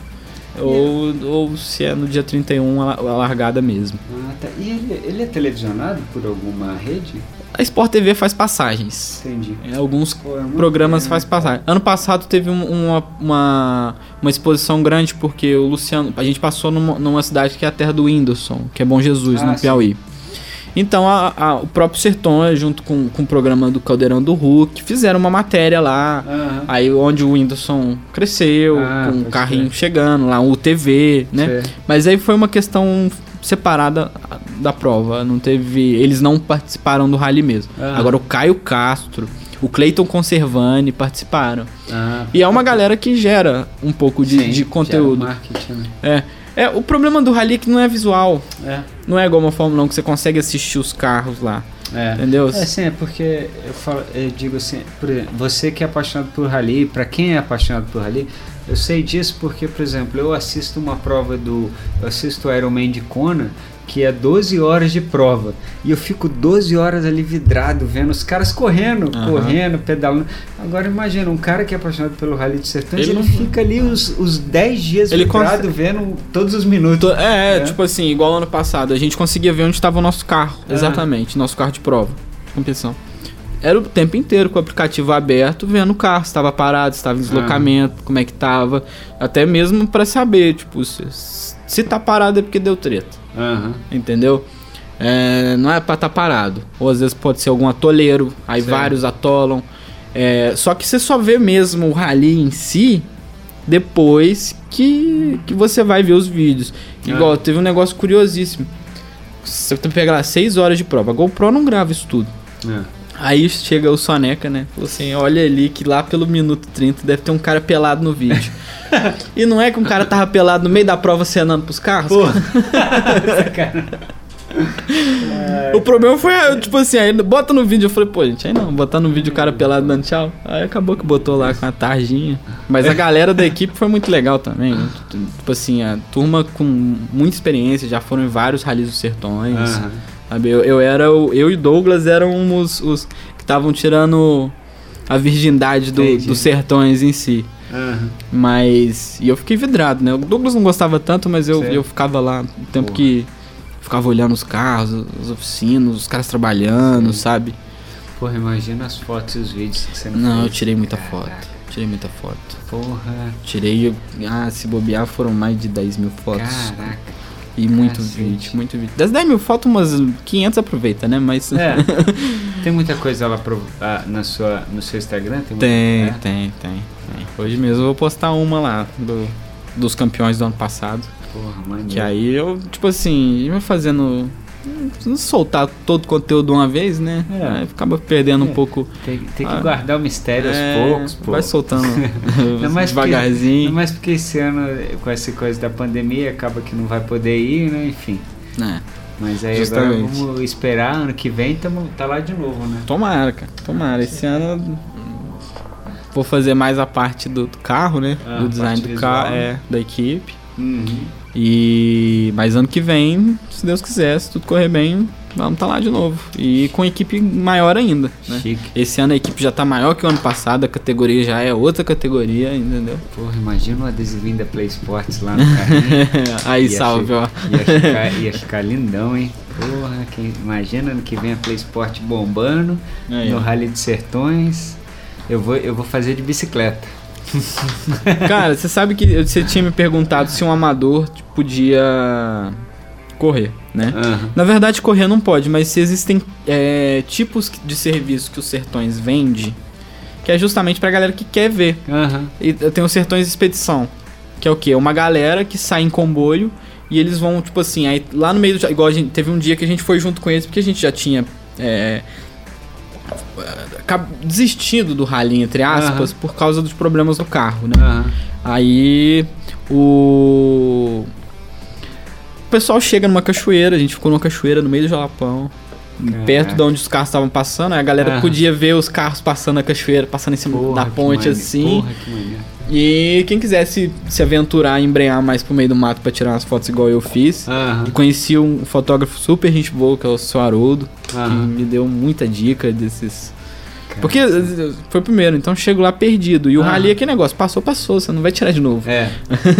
S3: Ou, ou se é no dia 31 a, la- a largada mesmo.
S2: Ah, tá. E ele, ele é televisionado por alguma rede?
S3: A Sport TV faz passagens.
S2: Entendi.
S3: É, alguns
S2: Pô, é
S3: programas faz
S2: né?
S3: passagem. Ano passado teve um- uma, uma, uma exposição grande porque o Luciano. A gente passou numa, numa cidade que é a terra do Whindersson, que é Bom Jesus,
S2: Ah,
S3: no
S2: sim.
S3: Piauí. Então a- a- o próprio Sertão, junto com, com o programa do Caldeirão do Hulk, fizeram uma matéria lá.
S2: Aham.
S3: Aí onde o Whindersson cresceu,
S2: Ah,
S3: com o carrinho
S2: crer.
S3: chegando, lá o TV, né?
S2: Certo.
S3: Mas aí foi uma questão separada da prova. Não teve. Eles não participaram do rally mesmo.
S2: Ah.
S3: Agora o Caio Castro, o Cleiton Conservani participaram.
S2: Ah,
S3: E é uma galera que gera um pouco de,
S2: sim,
S3: de
S2: gera
S3: conteúdo.
S2: marketing, né?
S3: É. É, o problema do rally é que não é visual.
S2: É.
S3: Não é igual uma Fórmula 1 que você consegue assistir os carros lá.
S2: É.
S3: Entendeu?
S2: É, sim, é porque eu, falo, eu digo assim, por exemplo, você que é apaixonado por rally, pra quem é apaixonado por rally, eu sei disso porque, por exemplo, eu assisto uma prova do. Eu assisto o Ironman de Kona, que é 12 horas de prova. E eu fico 12 horas ali vidrado, vendo os caras correndo,
S3: Aham.
S2: correndo, pedalando. Agora imagina, um cara que é apaixonado pelo Rally de Sertões,
S3: Ele
S2: ele,
S3: não-
S2: fica ali os, os 10 dias
S3: Ele
S2: vidrado, vendo todos os minutos.
S3: É,
S2: É.
S3: tipo assim, igual ano passado, a gente conseguia ver onde estava o nosso carro.
S2: Ah.
S3: Exatamente, nosso carro de prova, competição. Era o tempo inteiro com o aplicativo aberto, vendo o carro, se estava parado, se estava em deslocamento, como é que tava. Até mesmo pra saber, tipo, se, se tá parado é porque deu treta,
S2: Aham.
S3: entendeu? É, não é pra estar tá parado. Ou às vezes pode ser algum atoleiro, aí
S2: Certo.
S3: vários atolam. É, só que você só vê mesmo o rally em si depois que, que você vai ver os vídeos. Igual,
S2: Ah.
S3: teve um negócio curiosíssimo. Você tem que pegar lá 6 horas de prova. A GoPro não grava isso tudo.
S2: É.
S3: Aí chega o Soneca, né? Falou assim: olha ali que lá pelo minuto 30 deve ter um cara pelado no vídeo. e não é que um cara tava pelado no meio da prova cenando pros carros?
S2: Pô.
S3: O problema foi, tipo assim, aí bota no vídeo. Eu falei, pô, gente, aí não, botar no vídeo o cara pelado dando tchau. Aí acabou que botou lá com a tarjinha. Mas a galera da equipe foi muito legal também. Tipo assim, a turma com muita experiência, já foram em vários ralis dos sertões.
S2: Aham.
S3: Sabe? Eu, eu era o, eu e Douglas eram os, os que estavam tirando a virgindade do- dos sertões em si.
S2: Aham.
S3: Mas. E eu fiquei vidrado, né? O Douglas não gostava tanto, mas eu,
S2: Certo.
S3: eu ficava lá o tempo
S2: Porra.
S3: que. Ficava olhando os carros, as oficinas, os caras trabalhando,
S2: Sim.
S3: sabe?
S2: Porra, imagina as fotos e os vídeos que você não
S3: Não, eu
S2: fez.
S3: tirei muita
S2: Caraca.
S3: foto. Tirei muita foto.
S2: Porra.
S3: Tirei, ah, se bobear foram mais de 10 mil fotos.
S2: Caraca.
S3: E muito
S2: Cacete.
S3: vídeo, muito vídeo. Das 10 mil fotos, umas 500 aproveita, né? Mas.
S2: É. Tem muita coisa lá pro, ah, na sua, no seu Instagram? Tem,
S3: Tem,
S2: muita-
S3: tem, tem, tem. Hoje mesmo eu vou postar uma lá do, dos campeões do ano passado.
S2: Porra, maneiro.
S3: Que aí eu, tipo assim, ia fazendo. Não soltar todo o conteúdo de uma vez, né?
S2: É.
S3: Aí acaba perdendo
S2: É.
S3: um pouco.
S2: Tem, tem que
S3: Ah.
S2: guardar o mistério
S3: É,
S2: aos poucos, pô.
S3: Vai soltando
S2: Ainda mais porque-
S3: devagarzinho.
S2: Ainda mais porque esse ano, com essa coisa da pandemia, acaba que não vai poder ir, né? Enfim.
S3: É.
S2: Mas aí
S3: Justamente.
S2: agora vamos esperar, ano que vem tamo, tá lá de novo, né?
S3: Tomara, cara. Tomara. Esse ano vou fazer mais a parte do, do carro, né?
S2: Ah,
S3: do design do carro,
S2: visual,
S3: é, da equipe.
S2: Uhum.
S3: E mas ano que vem, se Deus quiser, se tudo correr bem, vamos estar lá de novo. E com equipe maior ainda, né?
S2: Chique.
S3: Esse ano a equipe já tá maior que o ano passado, a categoria já é outra categoria, entendeu?
S2: Porra, imagina um adesivinho da Play Sports lá no carrinho.
S3: Aí,
S2: Ia
S3: salve, ó.
S2: Ia ficar, ia ficar lindão, hein? Porra, quem, imagina ano que vem a Play Sport bombando
S3: Aí,
S2: no
S3: ó.
S2: Rally de Sertões. Eu vou, eu vou fazer de bicicleta.
S3: Cara, você sabe que você tinha me perguntado se um amador tipo, podia correr, né?
S2: Aham.
S3: Na verdade, correr não pode, mas se existem é, tipos de serviço que os Sertões vende, que é justamente pra galera que quer ver.
S2: Aham.
S3: E tem o Sertões Expedição, que é o quê? Uma galera que sai em comboio e eles vão, tipo assim, aí lá no meio do. Igual a gente teve um dia que a gente foi junto com eles, porque a gente já tinha. É, desistido do rally, entre aspas, por causa dos problemas do carro, né?
S2: Aham.
S3: Aí o. O pessoal chega numa cachoeira, a gente ficou numa cachoeira no meio do Jalapão, perto de onde os carros estavam passando, aí a galera
S2: Aham.
S3: podia ver os carros passando na cachoeira, passando em cima
S2: Porra,
S3: da ponte assim.
S2: Porra, que maneiro.
S3: E quem quisesse se aventurar e embrenhar mais pro meio do mato pra tirar umas fotos igual eu fiz. E conheci um fotógrafo super gente boa, que é o seu Haroldo, que me deu muita dica desses. Porque eh, foi o primeiro, então chego lá perdido. E o
S2: Aham.
S3: rally é aquele negócio, passou, passou, você não vai tirar de novo.
S2: É.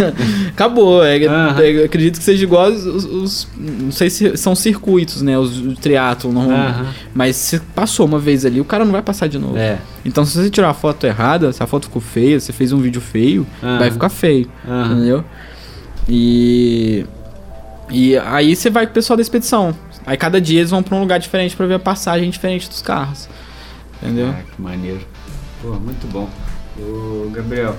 S3: Acabou. É,
S2: Aham.
S3: é, acredito que seja igual os, os- os- Não sei se são circuitos, né? Os, o triatlo normalmente.
S2: Aham.
S3: Mas se passou uma vez ali, o cara não vai passar de novo.
S2: É.
S3: Então, se você tirar a foto errada, se a foto ficou feia, você fez um vídeo feio, vai ficar feio. Entendeu? E. E aí você vai com o pessoal da expedição. Aí cada dia eles vão pra um lugar diferente pra ver a passagem diferente dos carros. Entendeu?
S2: Ah, que maneiro. Pô, muito bom. Ô, Gabriel,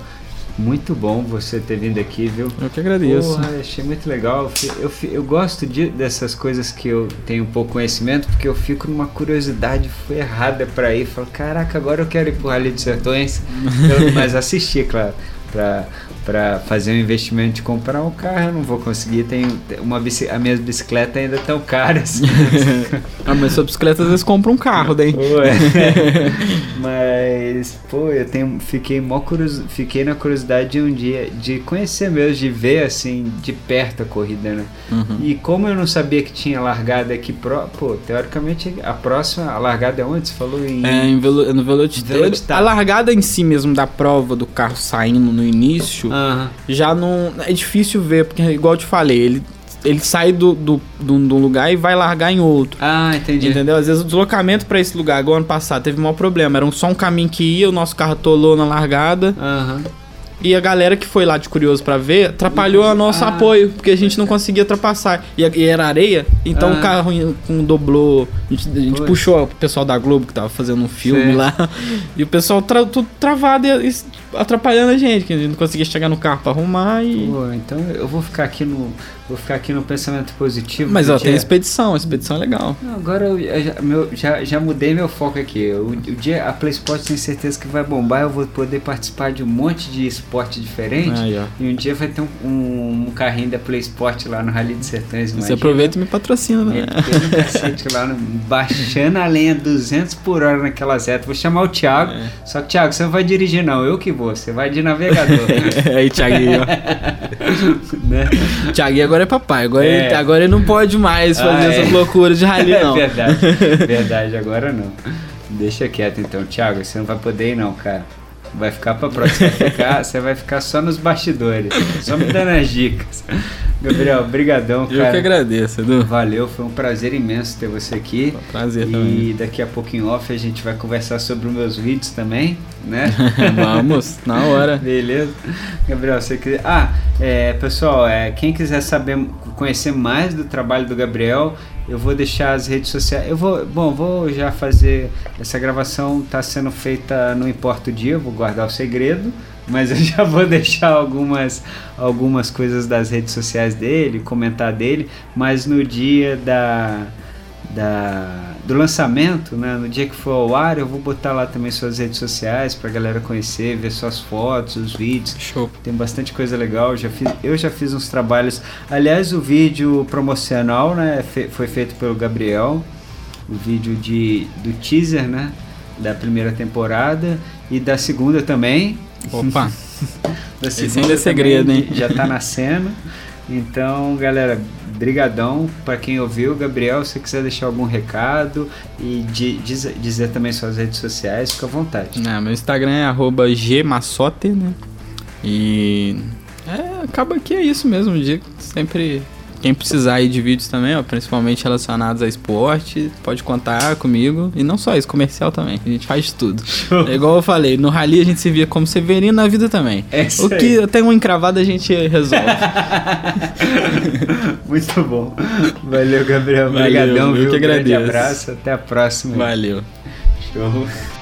S2: muito bom você ter vindo aqui, viu?
S3: Eu que agradeço.
S2: Porra, achei muito legal. Eu, eu, eu gosto de- dessas coisas que eu tenho um pouco conhecimento, porque eu fico numa curiosidade ferrada pra ir. Falo, caraca, agora eu quero ir pro Rally dos Sertões. Eu- mas assistir, claro. Pra, pra fazer um investimento de comprar um carro, eu não vou conseguir. Tem uma bici, as minhas bicicletas ainda estão caras.
S3: Ah, mas sua bicicleta às vezes compra um carro daí.
S2: Ué. Mas, pô, eu tenho, fiquei, mó curioso, fiquei na curiosidade de um dia de conhecer mesmo, de ver assim de perto a corrida, né?
S3: Uhum.
S2: E como eu não sabia que tinha largada aqui, pro, pô, teoricamente a próxima, a largada é onde? Você falou em.
S3: É, em velo, no Velocitar.
S2: Velocitar.
S3: A largada em si mesmo da prova do carro saindo no início,
S2: Aham.
S3: já não. É difícil ver, porque, igual eu te falei, ele, ele sai do, do, do, do lugar e vai largar em outro.
S2: Ah, entendi.
S3: Entendeu? Às vezes o deslocamento pra esse lugar, igual ano passado, teve um maior problema. Era um- só um caminho que ia, o nosso carro atolou na largada.
S2: Aham.
S3: E a galera que foi lá de curioso pra ver, atrapalhou o nosso
S2: Ah.
S3: apoio, porque a gente não conseguia ultrapassar. E, e era areia, então
S2: Ah.
S3: o carro com doblou. A gente, a gente puxou o pessoal da Globo que tava fazendo um filme
S2: Sei.
S3: lá. E o pessoal tra, tudo travado e, e atrapalhando a gente, que a gente não conseguia chegar no carro pra arrumar e.
S2: Pô, então eu vou ficar aqui no. Vou ficar aqui no pensamento positivo.
S3: Mas ó, tem
S2: dia-
S3: a expedição, a expedição é legal.
S2: Não, agora eu já, meu- já, já mudei meu foco aqui. O, o dia a Play Sport tenho certeza que vai bombar. Eu vou poder participar de um monte de esporte diferente.
S3: Aí.
S2: E um dia vai ter um, um, um carrinho da Play Sport lá no Rally de Sertões.
S3: Você aproveita e me patrocina, né?
S2: Cacete lá, no- baixando a lenha 200 por hora naquela reta. Vou chamar o Thiago.
S3: É.
S2: Só que, Thiago, você não vai dirigir, não. Eu que vou. Você vai de navegador.
S3: Aí, Thiaguinho.
S2: né?
S3: Thiaguinho agora é papai. Agora,
S2: É.
S3: ele, agora ele não pode mais fazer
S2: Ah, é.
S3: essas loucuras de rally, não.
S2: É verdade, verdade, agora não. Deixa quieto então, Thiago, você não vai poder ir não, cara. Vai ficar pra próxima. Você vai ficar, você vai ficar só nos bastidores, só me dando as dicas. Gabriel, brigadão, cara.
S3: Eu que agradeço, Edu.
S2: Valeu, foi um prazer imenso ter você aqui.
S3: Foi um prazer
S2: e
S3: também.
S2: E daqui a pouco em off a gente vai conversar sobre os meus vídeos também, né?
S3: Vamos, na hora.
S2: Beleza. Gabriel, você quiser... Ah, é, pessoal, é, quem quiser saber, conhecer mais do trabalho do Gabriel, eu vou deixar as redes sociais. Eu vou, bom, vou já fazer essa gravação está sendo feita não importa o dia, vou guardar o segredo, mas eu já vou deixar algumas algumas coisas das redes sociais dele, comentar dele, mas no dia da da, do lançamento, né? no dia que for ao ar, eu vou botar lá também suas redes sociais pra galera conhecer, ver suas fotos, os vídeos.
S3: Show.
S2: Tem bastante coisa legal. Já fiz, eu já fiz uns trabalhos. Aliás, o vídeo promocional né, foi feito pelo Gabriel. O vídeo de, do teaser né, da primeira temporada e da segunda também.
S3: Opa!
S2: da
S3: segunda Esse ainda é segredo, hein?
S2: Já tá nascendo. Então, galera, brigadão para quem ouviu. Gabriel, se quiser deixar algum recado e de, diz, dizer também suas redes sociais, fica à vontade.
S3: É, meu Instagram é gmassote, né? E é, acaba que é isso mesmo, digo, sempre quem precisar aí de vídeos também, ó, principalmente relacionados a esporte, pode contar comigo. E não só isso, comercial também. A gente faz tudo. É igual eu falei, no rally a gente se via como Severino na vida também.
S2: É
S3: o que tem um encravado a gente resolve.
S2: Muito bom. Valeu, Gabriel. Obrigadão, viu?
S3: Eu que agradeço. Um
S2: abraço, até a próxima.
S3: Valeu.
S2: Show.